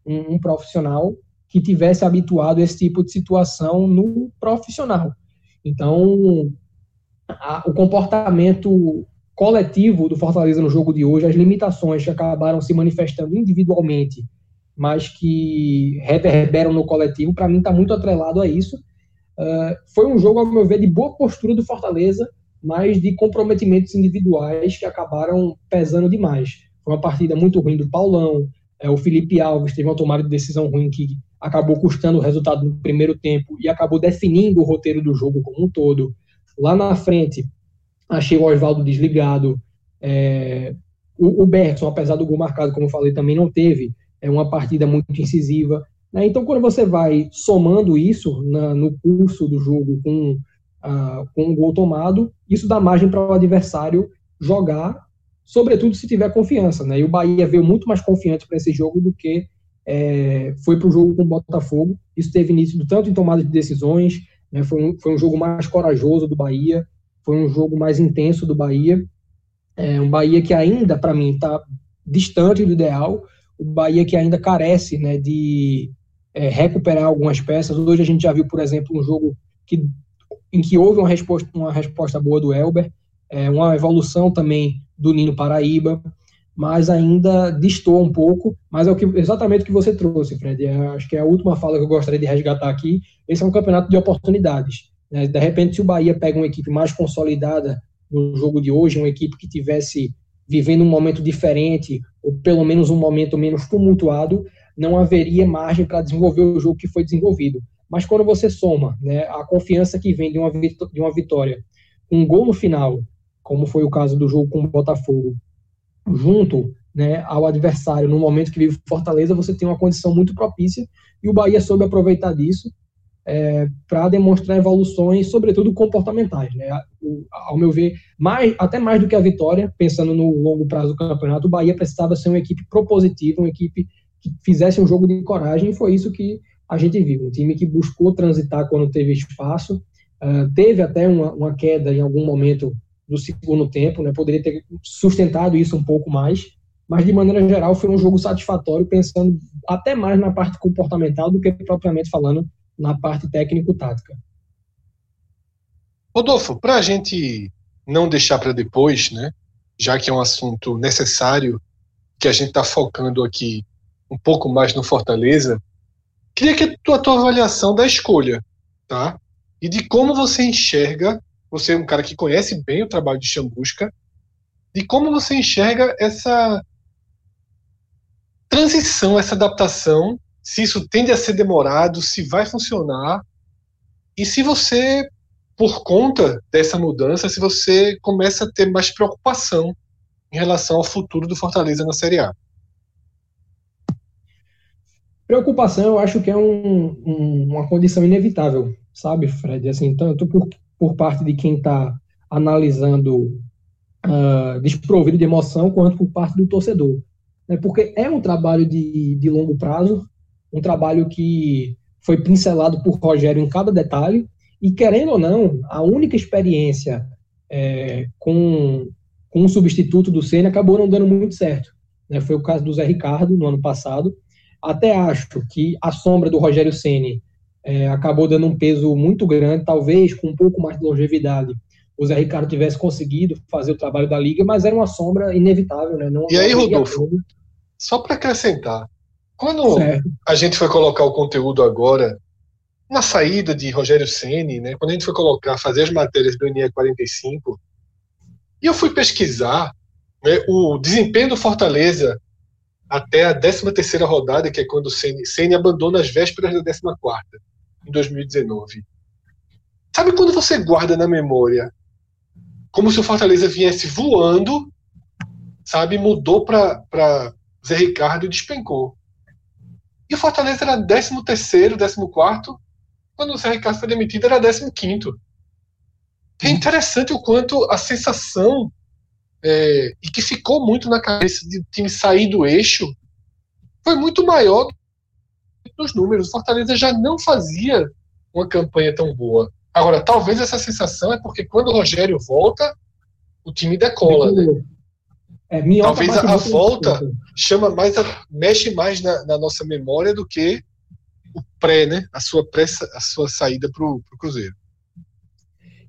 um, um profissional que tivesse habituado esse tipo de situação no profissional. Então, a, o comportamento coletivo do Fortaleza no jogo de hoje, as limitações que acabaram se manifestando individualmente, mas que reverberam no coletivo, para mim está muito atrelado a isso. Uh, foi um jogo, ao meu ver, de boa postura do Fortaleza, mas de comprometimentos individuais que acabaram pesando demais. Foi uma partida muito ruim do Paulão, é, o Felipe Alves teve uma tomada de decisão ruim que acabou custando o resultado no primeiro tempo e acabou definindo o roteiro do jogo como um todo. Lá na frente, Achei o Oswaldo desligado. É, o, o Bergson, apesar do gol marcado, como eu falei, também não teve é uma partida muito incisiva. Né? Então, quando você vai somando isso na, no curso do jogo com, com um gol tomado, isso dá margem para o adversário jogar, sobretudo se tiver confiança. Né? E o Bahia veio muito mais confiante para esse jogo do que é, foi para o jogo com o Botafogo. Isso teve início tanto em tomada de decisões, né? foi, um, foi um jogo mais corajoso do Bahia, foi um jogo mais intenso do Bahia. É um Bahia que ainda, para mim, está distante do ideal. o Bahia que ainda carece né, de é, recuperar algumas peças. Hoje a gente já viu, por exemplo, um jogo que, em que houve uma resposta, uma resposta boa do Elber, é, uma evolução também do Nino Paraíba, mas ainda distou um pouco, mas é o que, exatamente o que você trouxe, Fred. É, acho que é a última fala que eu gostaria de resgatar aqui. Esse é um campeonato de oportunidades. Né? De repente, se o Bahia pega uma equipe mais consolidada no jogo de hoje, uma equipe que tivesse vivendo um momento diferente, ou pelo menos um momento menos tumultuado, não haveria margem para desenvolver o jogo que foi desenvolvido. Mas quando você soma né, a confiança que vem de uma, de uma vitória, um gol no final, como foi o caso do jogo com o Botafogo, junto né, ao adversário no momento que vive Fortaleza, você tem uma condição muito propícia e o Bahia soube aproveitar disso é, para demonstrar evoluções, sobretudo comportamentais. Né? O, ao meu ver, mais, até mais do que a vitória, pensando no longo prazo do campeonato, o Bahia precisava ser uma equipe propositiva, uma equipe que fizesse um jogo de coragem, e foi isso que a gente viu. Um time que buscou transitar quando teve espaço, uh, teve até uma, uma, queda em algum momento do segundo tempo, né? poderia ter sustentado isso um pouco mais, mas de maneira geral foi um jogo satisfatório, pensando até mais na parte comportamental do que propriamente falando na parte técnico-tática. Rodolfo, para a gente não deixar para depois, né, já que é um assunto necessário, que a gente está focando aqui um pouco mais no Fortaleza, queria que a tua, a tua avaliação da escolha, tá? E de como você enxerga, você é um cara que conhece bem o trabalho de Chambusca, de como você enxerga essa transição, essa adaptação se isso tende a ser demorado, se vai funcionar, e se você, por conta dessa mudança, se você começa a ter mais preocupação em relação ao futuro do Fortaleza na Série A. Preocupação, eu acho que é um, um, uma condição inevitável, sabe, Fred? Assim, tanto por, por parte de quem está analisando uh, desprovido de emoção, quanto por parte do torcedor. Né? Porque é um trabalho de, de longo prazo, um trabalho que foi pincelado por Rogério em cada detalhe, e querendo ou não, a única experiência é, com, com um substituto do Senna acabou não dando muito certo. Né? Foi o caso do Zé Ricardo no ano passado. Até acho que a sombra do Rogério Ceni é, acabou dando um peso muito grande, talvez com um pouco mais de longevidade. O Zé Ricardo tivesse conseguido fazer o trabalho da liga, mas era uma sombra inevitável, né? Não, e aí, Rodolfo, só para acrescentar, quando certo. a gente foi colocar o conteúdo agora, na saída de Rogério Ceni, né, quando a gente foi colocar, fazer as matérias do NE 45, e eu fui pesquisar né, o desempenho do Fortaleza até a 13 terceira rodada, que é quando o Ceni, abandona as vésperas da 14 quarta, em 2019. Sabe quando você guarda na memória como se o Fortaleza viesse voando, sabe, mudou para Zé Ricardo e despencou. E o Fortaleza era 13 terceiro, 14 quarto, quando o Zé Ricardo foi demitido era 15 quinto. É interessante o quanto a sensação é, e que ficou muito na cabeça de time sair do eixo foi muito maior nos números. Fortaleza já não fazia uma campanha tão boa. Agora, talvez essa sensação é porque quando o Rogério volta, o time decola. Né? É, Talvez a, a volta chama mais a, mexe mais na, na, nossa memória do que o pré, né? A sua pré, a sua saída para o Cruzeiro.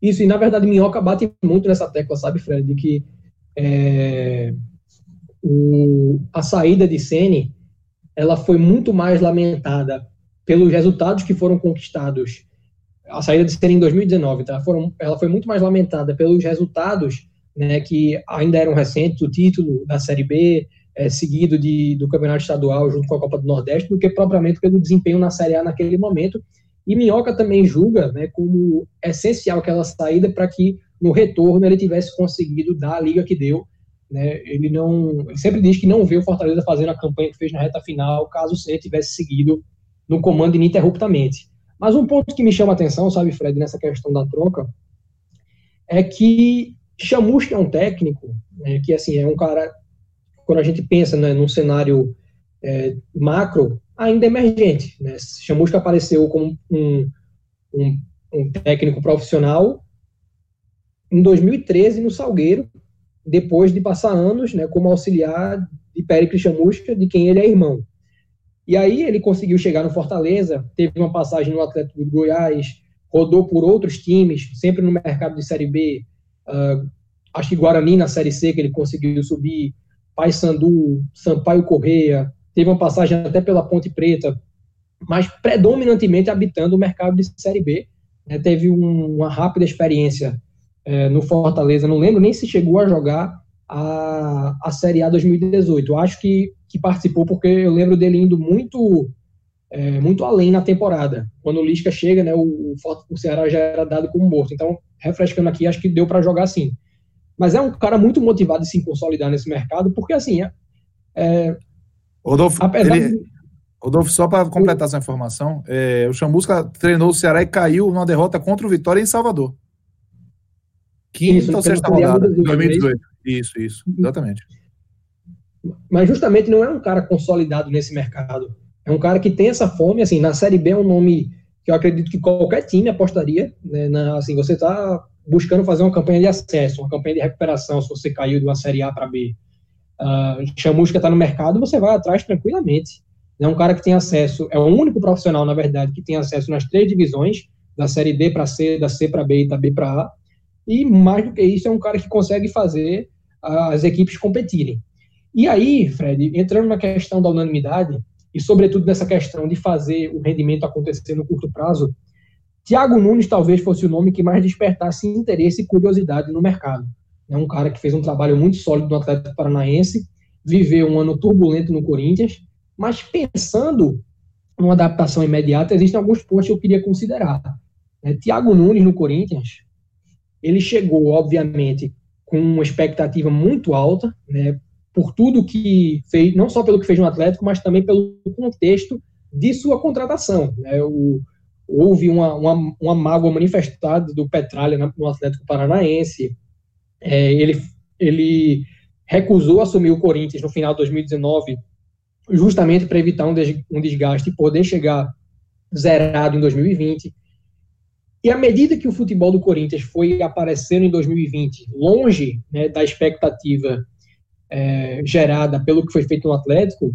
Isso, e na verdade Minhoca bate muito nessa tecla, sabe, Fred, de que é, o, a saída de Sene ela foi muito mais lamentada pelos resultados que foram conquistados. A saída de Sene em 2019, tá? Foram, ela foi muito mais lamentada pelos resultados né, que ainda eram recentes, o título da Série B, é, seguido de, do Campeonato Estadual junto com a Copa do Nordeste, do que propriamente pelo desempenho na Série A naquele momento. E Minhoca também julga né, como essencial aquela saída para que no retorno ele tivesse conseguido dar a liga que deu. Né? Ele não, ele sempre diz que não vê o Fortaleza fazendo a campanha que fez na reta final, caso o Ceni tivesse seguido no comando ininterruptamente. Mas um ponto que me chama a atenção, sabe, Fred, nessa questão da troca, é que Chamusca é um técnico né, que assim é um cara quando a gente pensa né, num cenário é, macro ainda emergente. Né? Chamusca apareceu como um, um, um, técnico profissional em 2013 no Salgueiro, depois de passar anos né, como auxiliar de Péricles Chamusca, de quem ele é irmão. E aí ele conseguiu chegar no Fortaleza, teve uma passagem no Atlético de Goiás, rodou por outros times, sempre no mercado de Série B, uh, acho que Guarani na Série C que ele conseguiu subir, Paysandu, Sampaio Correia, teve uma passagem até pela Ponte Preta, mas predominantemente habitando o mercado de Série B. Né, teve um, uma rápida experiência é, no Fortaleza, não lembro nem se chegou a jogar a, a Série A 2018. Eu acho que, que participou porque eu lembro dele indo muito é, muito além na temporada. Quando o Lisca chega, né, o, o Ceará já era dado como morto. Então, refrescando aqui, acho que deu para jogar sim. Mas é um cara muito motivado de se consolidar nesse mercado, porque assim, é, é Rodolfo, ele, de... Rodolfo, só para completar essa informação, é, o Chamusca treinou o Ceará e caiu numa derrota contra o Vitória em Salvador. Quinta ou sexta rodada, 2018. Isso, isso, exatamente. Mas justamente não é um cara consolidado nesse mercado. É um cara que tem essa fome, assim, na Série B é um nome que eu acredito que qualquer time apostaria, né, na, assim, você está buscando fazer uma campanha de acesso, uma campanha de recuperação, se você caiu de uma Série A para B. Uh, Chamusca está no mercado, você vai atrás tranquilamente. É um cara que tem acesso, é o único profissional, na verdade, que tem acesso nas três divisões, da Série D para C, da C para B e da B para A. E mais do que isso, é um cara que consegue fazer as equipes competirem. E aí, Fred, entrando na questão da unanimidade, e sobretudo nessa questão de fazer o rendimento acontecer no curto prazo, Thiago Nunes talvez fosse o nome que mais despertasse interesse e curiosidade no mercado. É um cara que fez um trabalho muito sólido no Atlético Paranaense, viveu um ano turbulento no Corinthians, mas pensando numa adaptação imediata, existem alguns pontos que eu queria considerar. É, Thiago Nunes no Corinthians, ele chegou, obviamente, com uma expectativa muito alta, né, por tudo que fez, não só pelo que fez no Atlético, mas também pelo contexto de sua contratação. Né, o, houve uma, uma, uma mágoa manifestada do Petralha no Atlético Paranaense, é, ele, ele recusou assumir o Corinthians no final de 2019, justamente para evitar um, des, um desgaste e poder chegar zerado em 2020. E à medida que o futebol do Corinthians foi aparecendo em 2020, longe né, da expectativa é, gerada pelo que foi feito no Atlético,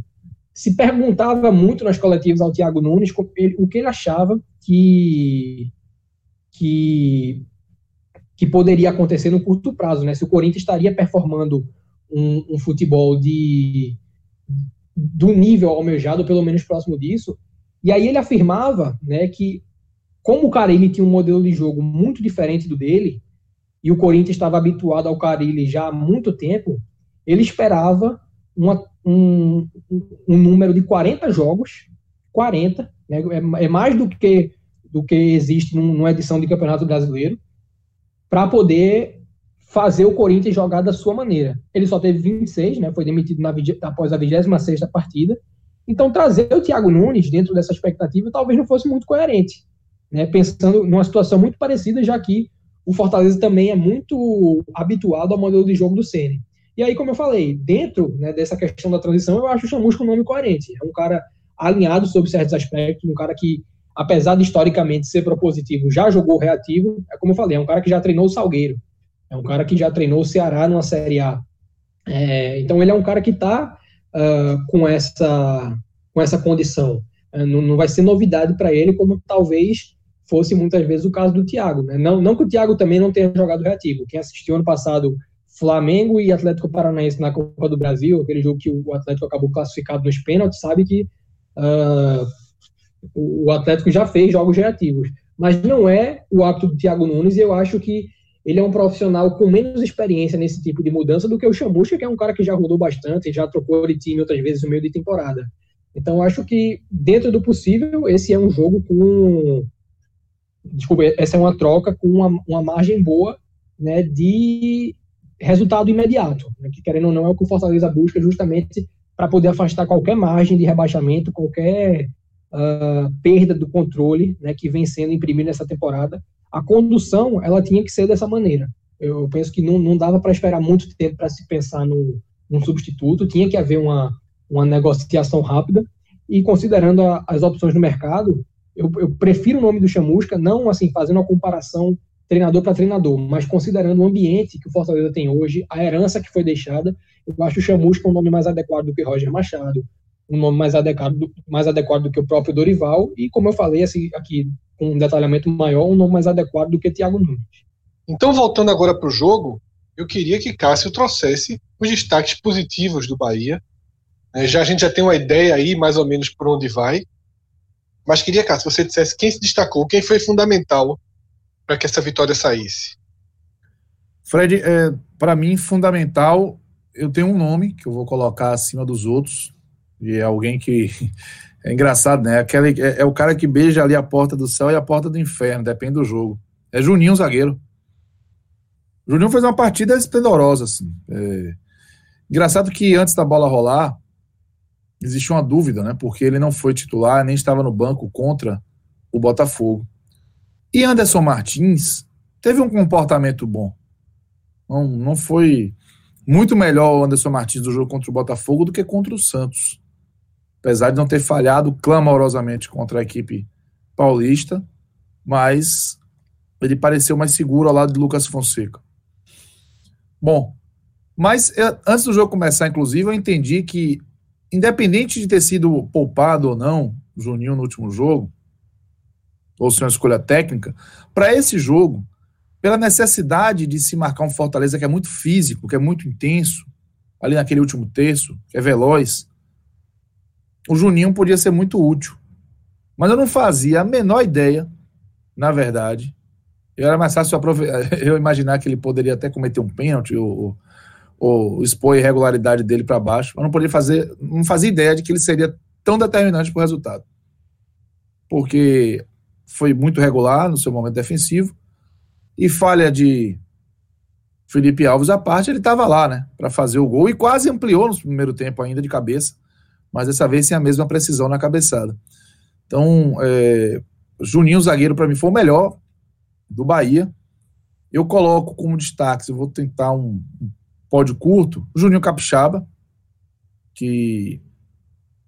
se perguntava muito nas coletivas ao Thiago Nunes o que ele achava que, que, que poderia acontecer no curto prazo, né? Se o Corinthians estaria performando um, um futebol de do nível almejado, pelo menos próximo disso. E aí ele afirmava, né, que como o Carilli tinha um modelo de jogo muito diferente do dele, e o Corinthians estava habituado ao Carilli já há muito tempo, ele esperava uma, um, um número de 40 jogos, 40, né, é, é, mais do que, do que existe numa edição de Campeonato Brasileiro, para poder fazer o Corinthians jogar da sua maneira. Ele só teve 26, né, foi demitido na, após a 26ª partida, então trazer o Thiago Nunes dentro dessa expectativa talvez não fosse muito coerente né, pensando numa situação muito parecida, já que o Fortaleza também é muito habituado ao modelo de jogo do Ceni. E aí, como eu falei, dentro né, dessa questão da transição, eu acho o Chamusco um nome coerente. É um cara alinhado sobre certos aspectos, um cara que, apesar de historicamente ser propositivo, já jogou reativo. É como eu falei, é um cara que já treinou o Salgueiro, é um cara que já treinou o Ceará numa Série A. É, então, ele é um cara que está uh, ah, com, essa, com essa condição. Uh, não, não vai ser novidade para ele, como talvez fosse muitas vezes o caso do Thiago. Né? Não, não que o Thiago também não tenha jogado reativo. Quem assistiu ano passado Flamengo e Atlético Paranaense na Copa do Brasil, aquele jogo que o Atlético acabou classificado nos pênaltis, sabe que uh, o Atlético já fez jogos reativos. Mas não é o hábito do Thiago Nunes e eu acho que ele é um profissional com menos experiência nesse tipo de mudança do que o Chamusca, que é um cara que já rodou bastante, já trocou de time outras vezes no meio de temporada. Então, acho que, dentro do possível, esse é um jogo com desculpa, essa é uma troca com uma, uma margem boa né, de resultado imediato, né, que querendo ou não é o que o Fortaleza busca justamente para poder afastar qualquer margem de rebaixamento, qualquer uh, perda do controle né, que vem sendo imprimido nessa temporada. A condução, ela tinha que ser dessa maneira. Eu penso que não, não dava para esperar muito tempo para se pensar num, num, substituto, tinha que haver uma, uma negociação rápida, e considerando a, as opções no mercado, eu, eu, prefiro o nome do Chamusca, não assim fazendo uma comparação treinador para treinador, mas considerando o ambiente que o Fortaleza tem hoje, a herança que foi deixada, eu acho o Chamusca um nome mais adequado do que Roger Machado, um nome mais adequado, mais adequado do que o próprio Dorival, e como eu falei assim, aqui com um detalhamento maior, um nome mais adequado do que Thiago Nunes. Então, voltando agora para o jogo, eu queria que Cássio trouxesse os destaques positivos do Bahia. É, já A gente já tem uma ideia aí, mais ou menos, por onde vai. Mas queria, Cássio, você dissesse quem se destacou, quem foi fundamental para que essa vitória saísse. Fred, é, para mim, fundamental, eu tenho um nome que eu vou colocar acima dos outros, e é alguém que é engraçado, né? Aquele, é, é, o cara que beija ali a porta do céu e a porta do inferno, depende do jogo. É Juninho, zagueiro. Juninho fez uma partida esplendorosa, assim. É... Engraçado que antes da bola rolar, existe uma dúvida, né? Porque ele não foi titular, nem estava no banco contra o Botafogo. E Anderson Martins teve um comportamento bom. Não, não foi muito melhor o Anderson Martins do jogo contra o Botafogo do que contra o Santos. Apesar de não ter falhado clamorosamente contra a equipe paulista, mas ele pareceu mais seguro ao lado de Lucas Fonseca. Bom, mas eu, antes do jogo começar, inclusive, eu entendi que, independente de ter sido poupado ou não, Juninho no último jogo, ou se é uma escolha técnica, para esse jogo, pela necessidade de se marcar um Fortaleza que é muito físico, que é muito intenso, ali naquele último terço, que é veloz, o Juninho podia ser muito útil. Mas eu não fazia a menor ideia, na verdade, eu era mais fácil eu imaginar que ele poderia até cometer um pênalti ou, ou expor a irregularidade dele para baixo, mas não poderia fazer, não fazia ideia de que ele seria tão determinante para o resultado. Porque foi muito regular no seu momento defensivo e falha de Felipe Alves à parte, ele estava lá, né, para fazer o gol e quase ampliou no primeiro tempo ainda de cabeça, mas dessa vez sem a mesma precisão na cabeçada. Então, é, Juninho, zagueiro, para mim foi o melhor, do Bahia. Eu coloco como destaque, eu vou tentar um, um pódio curto, Juninho Capixaba, que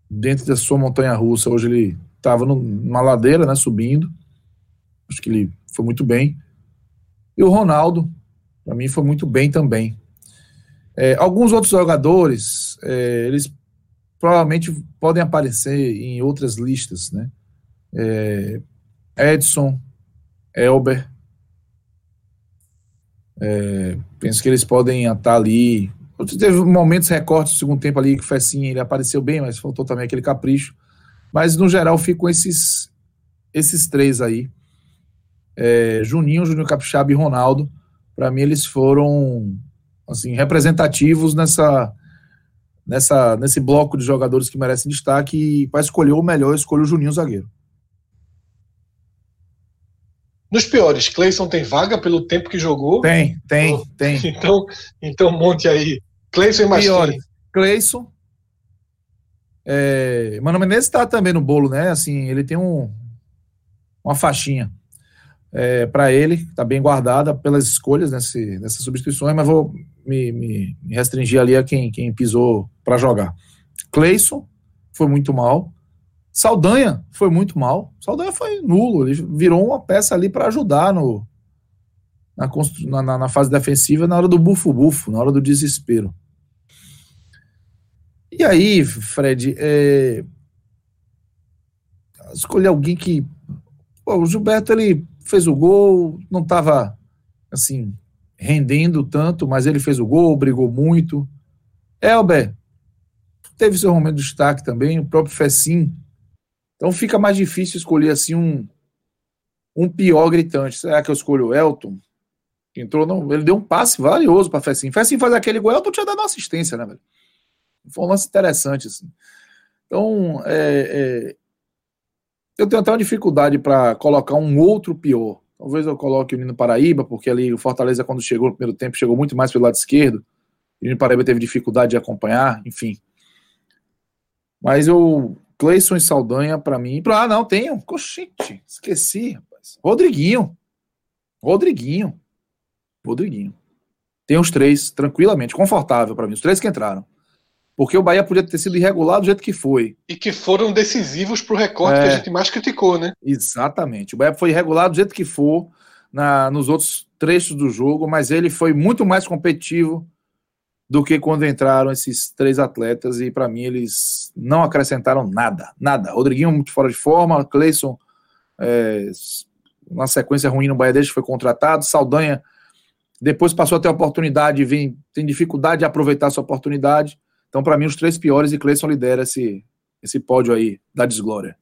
dentro da sua montanha russa, hoje ele estava numa ladeira, né, subindo. Acho que ele foi muito bem. E o Ronaldo, para mim, foi muito bem também. É, alguns outros jogadores, é, eles provavelmente podem aparecer em outras listas, né? É, Edson, Elber, é, penso que eles podem estar ali. Teve momentos recortes no segundo tempo ali que o Fessinha ele apareceu bem, mas faltou também aquele capricho. Mas no geral ficam esses esses três aí. É, Juninho, Juninho Capixaba e Ronaldo. Para mim eles foram assim representativos nessa nessa nesse bloco de jogadores que merecem destaque e para escolher o melhor, escolho o Juninho zagueiro. Nos piores, Cleison tem vaga pelo tempo que jogou? Tem, tem, então, tem. Então, então monte aí. Cleison e mais piores. Cleison. É, Mano Menezes está também no bolo, né? Assim, ele tem um, uma faixinha é, para ele, está bem guardada pelas escolhas nesse, nessas substituições, mas vou me, me, me restringir ali a quem, quem pisou para jogar. Cleison foi muito mal. Saldanha foi muito mal. Saldanha foi nulo. Ele virou uma peça ali para ajudar no, na, na, na, fase defensiva na hora do bufo-bufo, na hora do desespero. E aí, Fred, é... escolher alguém que. Pô, o Gilberto ele fez o gol, não estava assim rendendo tanto, mas ele fez o gol, brigou muito. Elber teve seu momento de destaque também, o próprio Fecim então fica mais difícil escolher assim um, um pior gritante. Será que eu escolho o Elton? Entrou, não, ele deu um passe valioso para Fessin. Fessin faz aquele gol, Elton tinha dado uma assistência, né, velho? Foi um lance interessante, assim. Então, é, é, eu tenho até uma dificuldade para colocar um outro pior. Talvez eu coloque o Nino Paraíba, porque ali o Fortaleza, quando chegou no primeiro tempo, chegou muito mais pelo lado esquerdo. O Nino Paraíba teve dificuldade de acompanhar, enfim. Mas eu Cleison e Saldanha, para mim. Ah, não, tenho. Coxinte, esqueci, rapaz. Rodriguinho. Rodriguinho. Rodriguinho. Tem os três, tranquilamente, confortável para mim. Os três que entraram. Porque o Bahia podia ter sido irregular do jeito que foi. E que foram decisivos para o recorte é, que a gente mais criticou, né? Exatamente. O Bahia foi irregular do jeito que for. na, nos outros trechos do jogo, mas ele foi muito mais competitivo do que quando entraram esses três atletas e para mim eles não acrescentaram nada, nada. Rodriguinho muito fora de forma, Cleison é, uma sequência ruim no Bahia desde que foi contratado, Saldanha depois passou a ter oportunidade, vem, tem dificuldade de aproveitar essa oportunidade. Então, para mim, os três piores e Cleison lidera esse, esse pódio aí da desglória.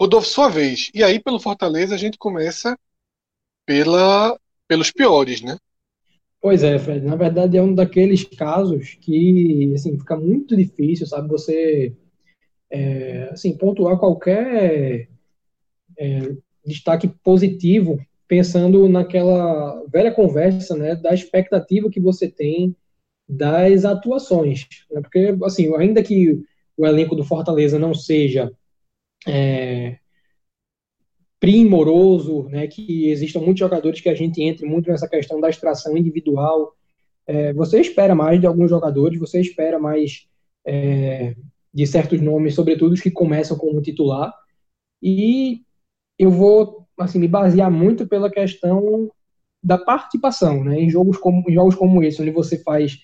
Rodolfo, sua vez. E aí, pelo Fortaleza, a gente começa pela, pelos piores, né? Pois é, Fred. Na verdade, é um daqueles casos que assim, fica muito difícil, sabe? Você é, assim, pontuar qualquer é, destaque positivo pensando naquela velha conversa, né, da expectativa que você tem das atuações, né, porque assim, ainda que o elenco do Fortaleza não seja é, primoroso, né, que existam muitos jogadores que a gente entre muito nessa questão da extração individual, é, você espera mais de alguns jogadores, você espera mais é, de certos nomes, sobretudo os que começam como titular, e eu vou assim, me basear muito pela questão da participação, né? Em jogos como, em jogos como esse, onde você faz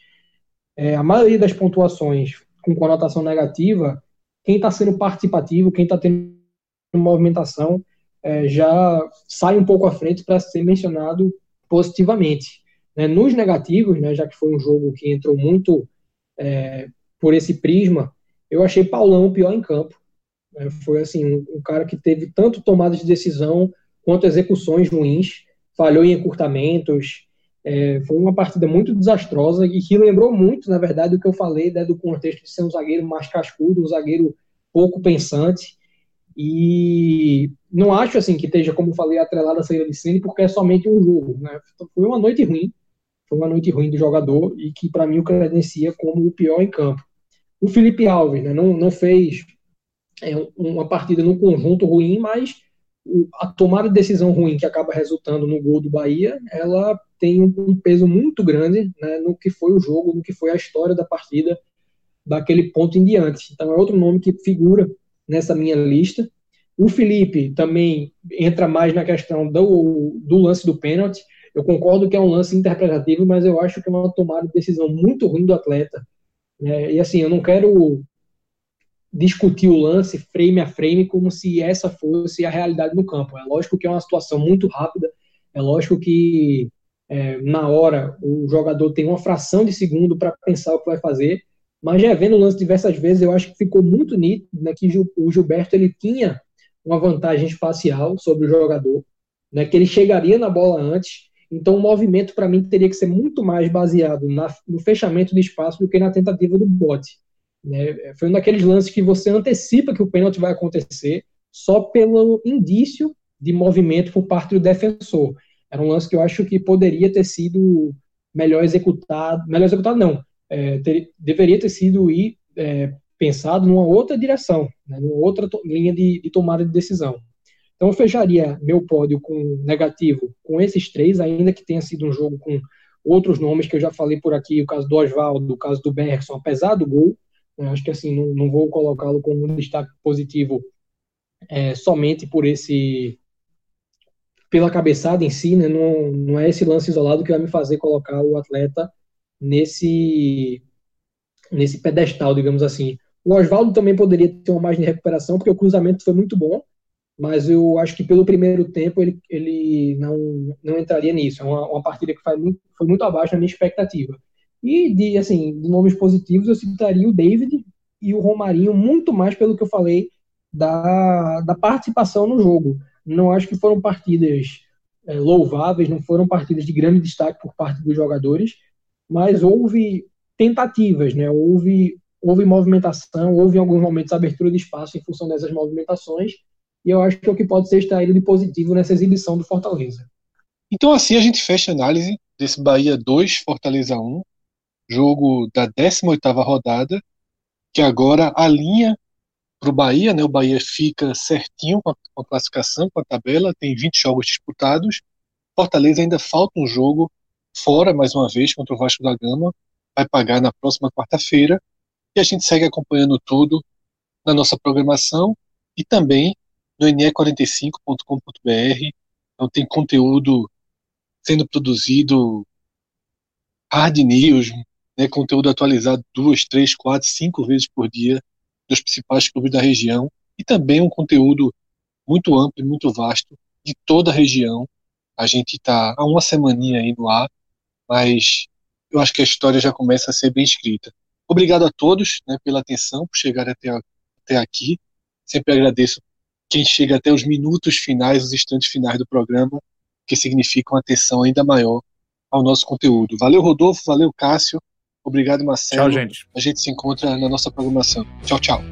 é, a maioria das pontuações com conotação negativa, quem está sendo participativo, quem está tendo movimentação, é, já sai um pouco à frente para ser mencionado positivamente. Né? Nos negativos, né, já que foi um jogo que entrou muito é, por esse prisma, eu achei Paulão o pior em campo. É, foi assim um, um, cara que teve tanto tomada de decisão quanto execuções ruins, falhou em encurtamentos. É, foi uma partida muito desastrosa e que lembrou muito, na verdade, o que eu falei né, do contexto de ser um zagueiro mais cascudo, um zagueiro pouco pensante. E não acho assim que esteja, como falei, atrelado a saída de cena, porque é somente um jogo. Né? Foi uma noite ruim, foi uma noite ruim do jogador e que para mim o credencia como o pior em campo. O Felipe Alves né, não, não fez é, uma partida no conjunto ruim, mas a tomada de decisão ruim que acaba resultando no gol do Bahia, ela tem um peso muito grande né, no que foi o jogo, no que foi a história da partida daquele ponto em diante. Então é outro nome que figura nessa minha lista. O Felipe também entra mais na questão do, do lance do pênalti. Eu concordo que é um lance interpretativo, mas eu acho que é uma tomada de decisão muito ruim do atleta. É, e assim, eu não quero discutir o lance frame a frame como se essa fosse a realidade no campo. É lógico que é uma situação muito rápida, é lógico que é, na hora o jogador tem uma fração de segundo para pensar o que vai fazer, mas já vendo o lance diversas vezes, eu acho que ficou muito nítido né, que o Gilberto ele tinha uma vantagem espacial sobre o jogador, né, que ele chegaria na bola antes, então o movimento para mim teria que ser muito mais baseado na, no fechamento de espaço do que na tentativa do bote. Né? Foi um daqueles lances que você antecipa que o pênalti vai acontecer só pelo indício de movimento por parte do defensor. Era um lance que eu acho que poderia ter sido melhor executado, melhor executado não, é, ter, deveria ter sido ir, é, pensado numa outra direção, né, numa outra linha de, de, tomada de decisão. Então eu fecharia meu pódio com negativo com esses três, ainda que tenha sido um jogo com outros nomes que eu já falei por aqui, o caso do Oswaldo, o caso do Bergson, apesar do gol, eu acho que assim, não, não vou colocá-lo como um destaque positivo é, somente por esse pela cabeçada em si, né? Não, não é esse lance isolado que vai me fazer colocar o atleta nesse nesse pedestal, digamos assim. O Oswaldo também poderia ter uma margem de recuperação, porque o cruzamento foi muito bom, mas eu acho que pelo primeiro tempo ele, ele não, não entraria nisso. É uma, uma partida que foi muito, foi muito abaixo da minha expectativa. E de, assim, de nomes positivos, eu citaria o David e o Romarinho, muito mais pelo que eu falei da, da participação no jogo. Não acho que foram partidas é, louváveis, não foram partidas de grande destaque por parte dos jogadores, mas houve tentativas, né? Houve, houve movimentação, houve em alguns momentos abertura de espaço em função dessas movimentações, e eu acho que é o que pode ser extraído de positivo nessa exibição do Fortaleza. Então assim a gente fecha a análise desse Bahia 2, Fortaleza 1, jogo da 18ª rodada, que agora alinha para o Bahia, né? O Bahia fica certinho com a, com a, classificação, com a tabela, tem 20 jogos disputados. Fortaleza ainda falta um jogo fora, mais uma vez, contra o Vasco da Gama, vai pagar na próxima quarta-feira. E a gente segue acompanhando tudo na nossa programação e também no ne45.com.br, Então tem conteúdo sendo produzido, hard news, né, conteúdo atualizado duas, três, quatro, cinco vezes por dia dos principais clubes da região e também um conteúdo muito amplo e muito vasto de toda a região. A gente está há uma semaninha aí no ar, mas eu acho que a história já começa a ser bem escrita. Obrigado a todos né, pela atenção, por chegar até, até aqui. Sempre agradeço quem chega até os minutos finais, os instantes finais do programa, que significam atenção ainda maior ao nosso conteúdo. Valeu, Rodolfo, valeu, Cássio. Obrigado, Marcelo. Tchau, gente. A gente se encontra na nossa programação. Tchau, tchau.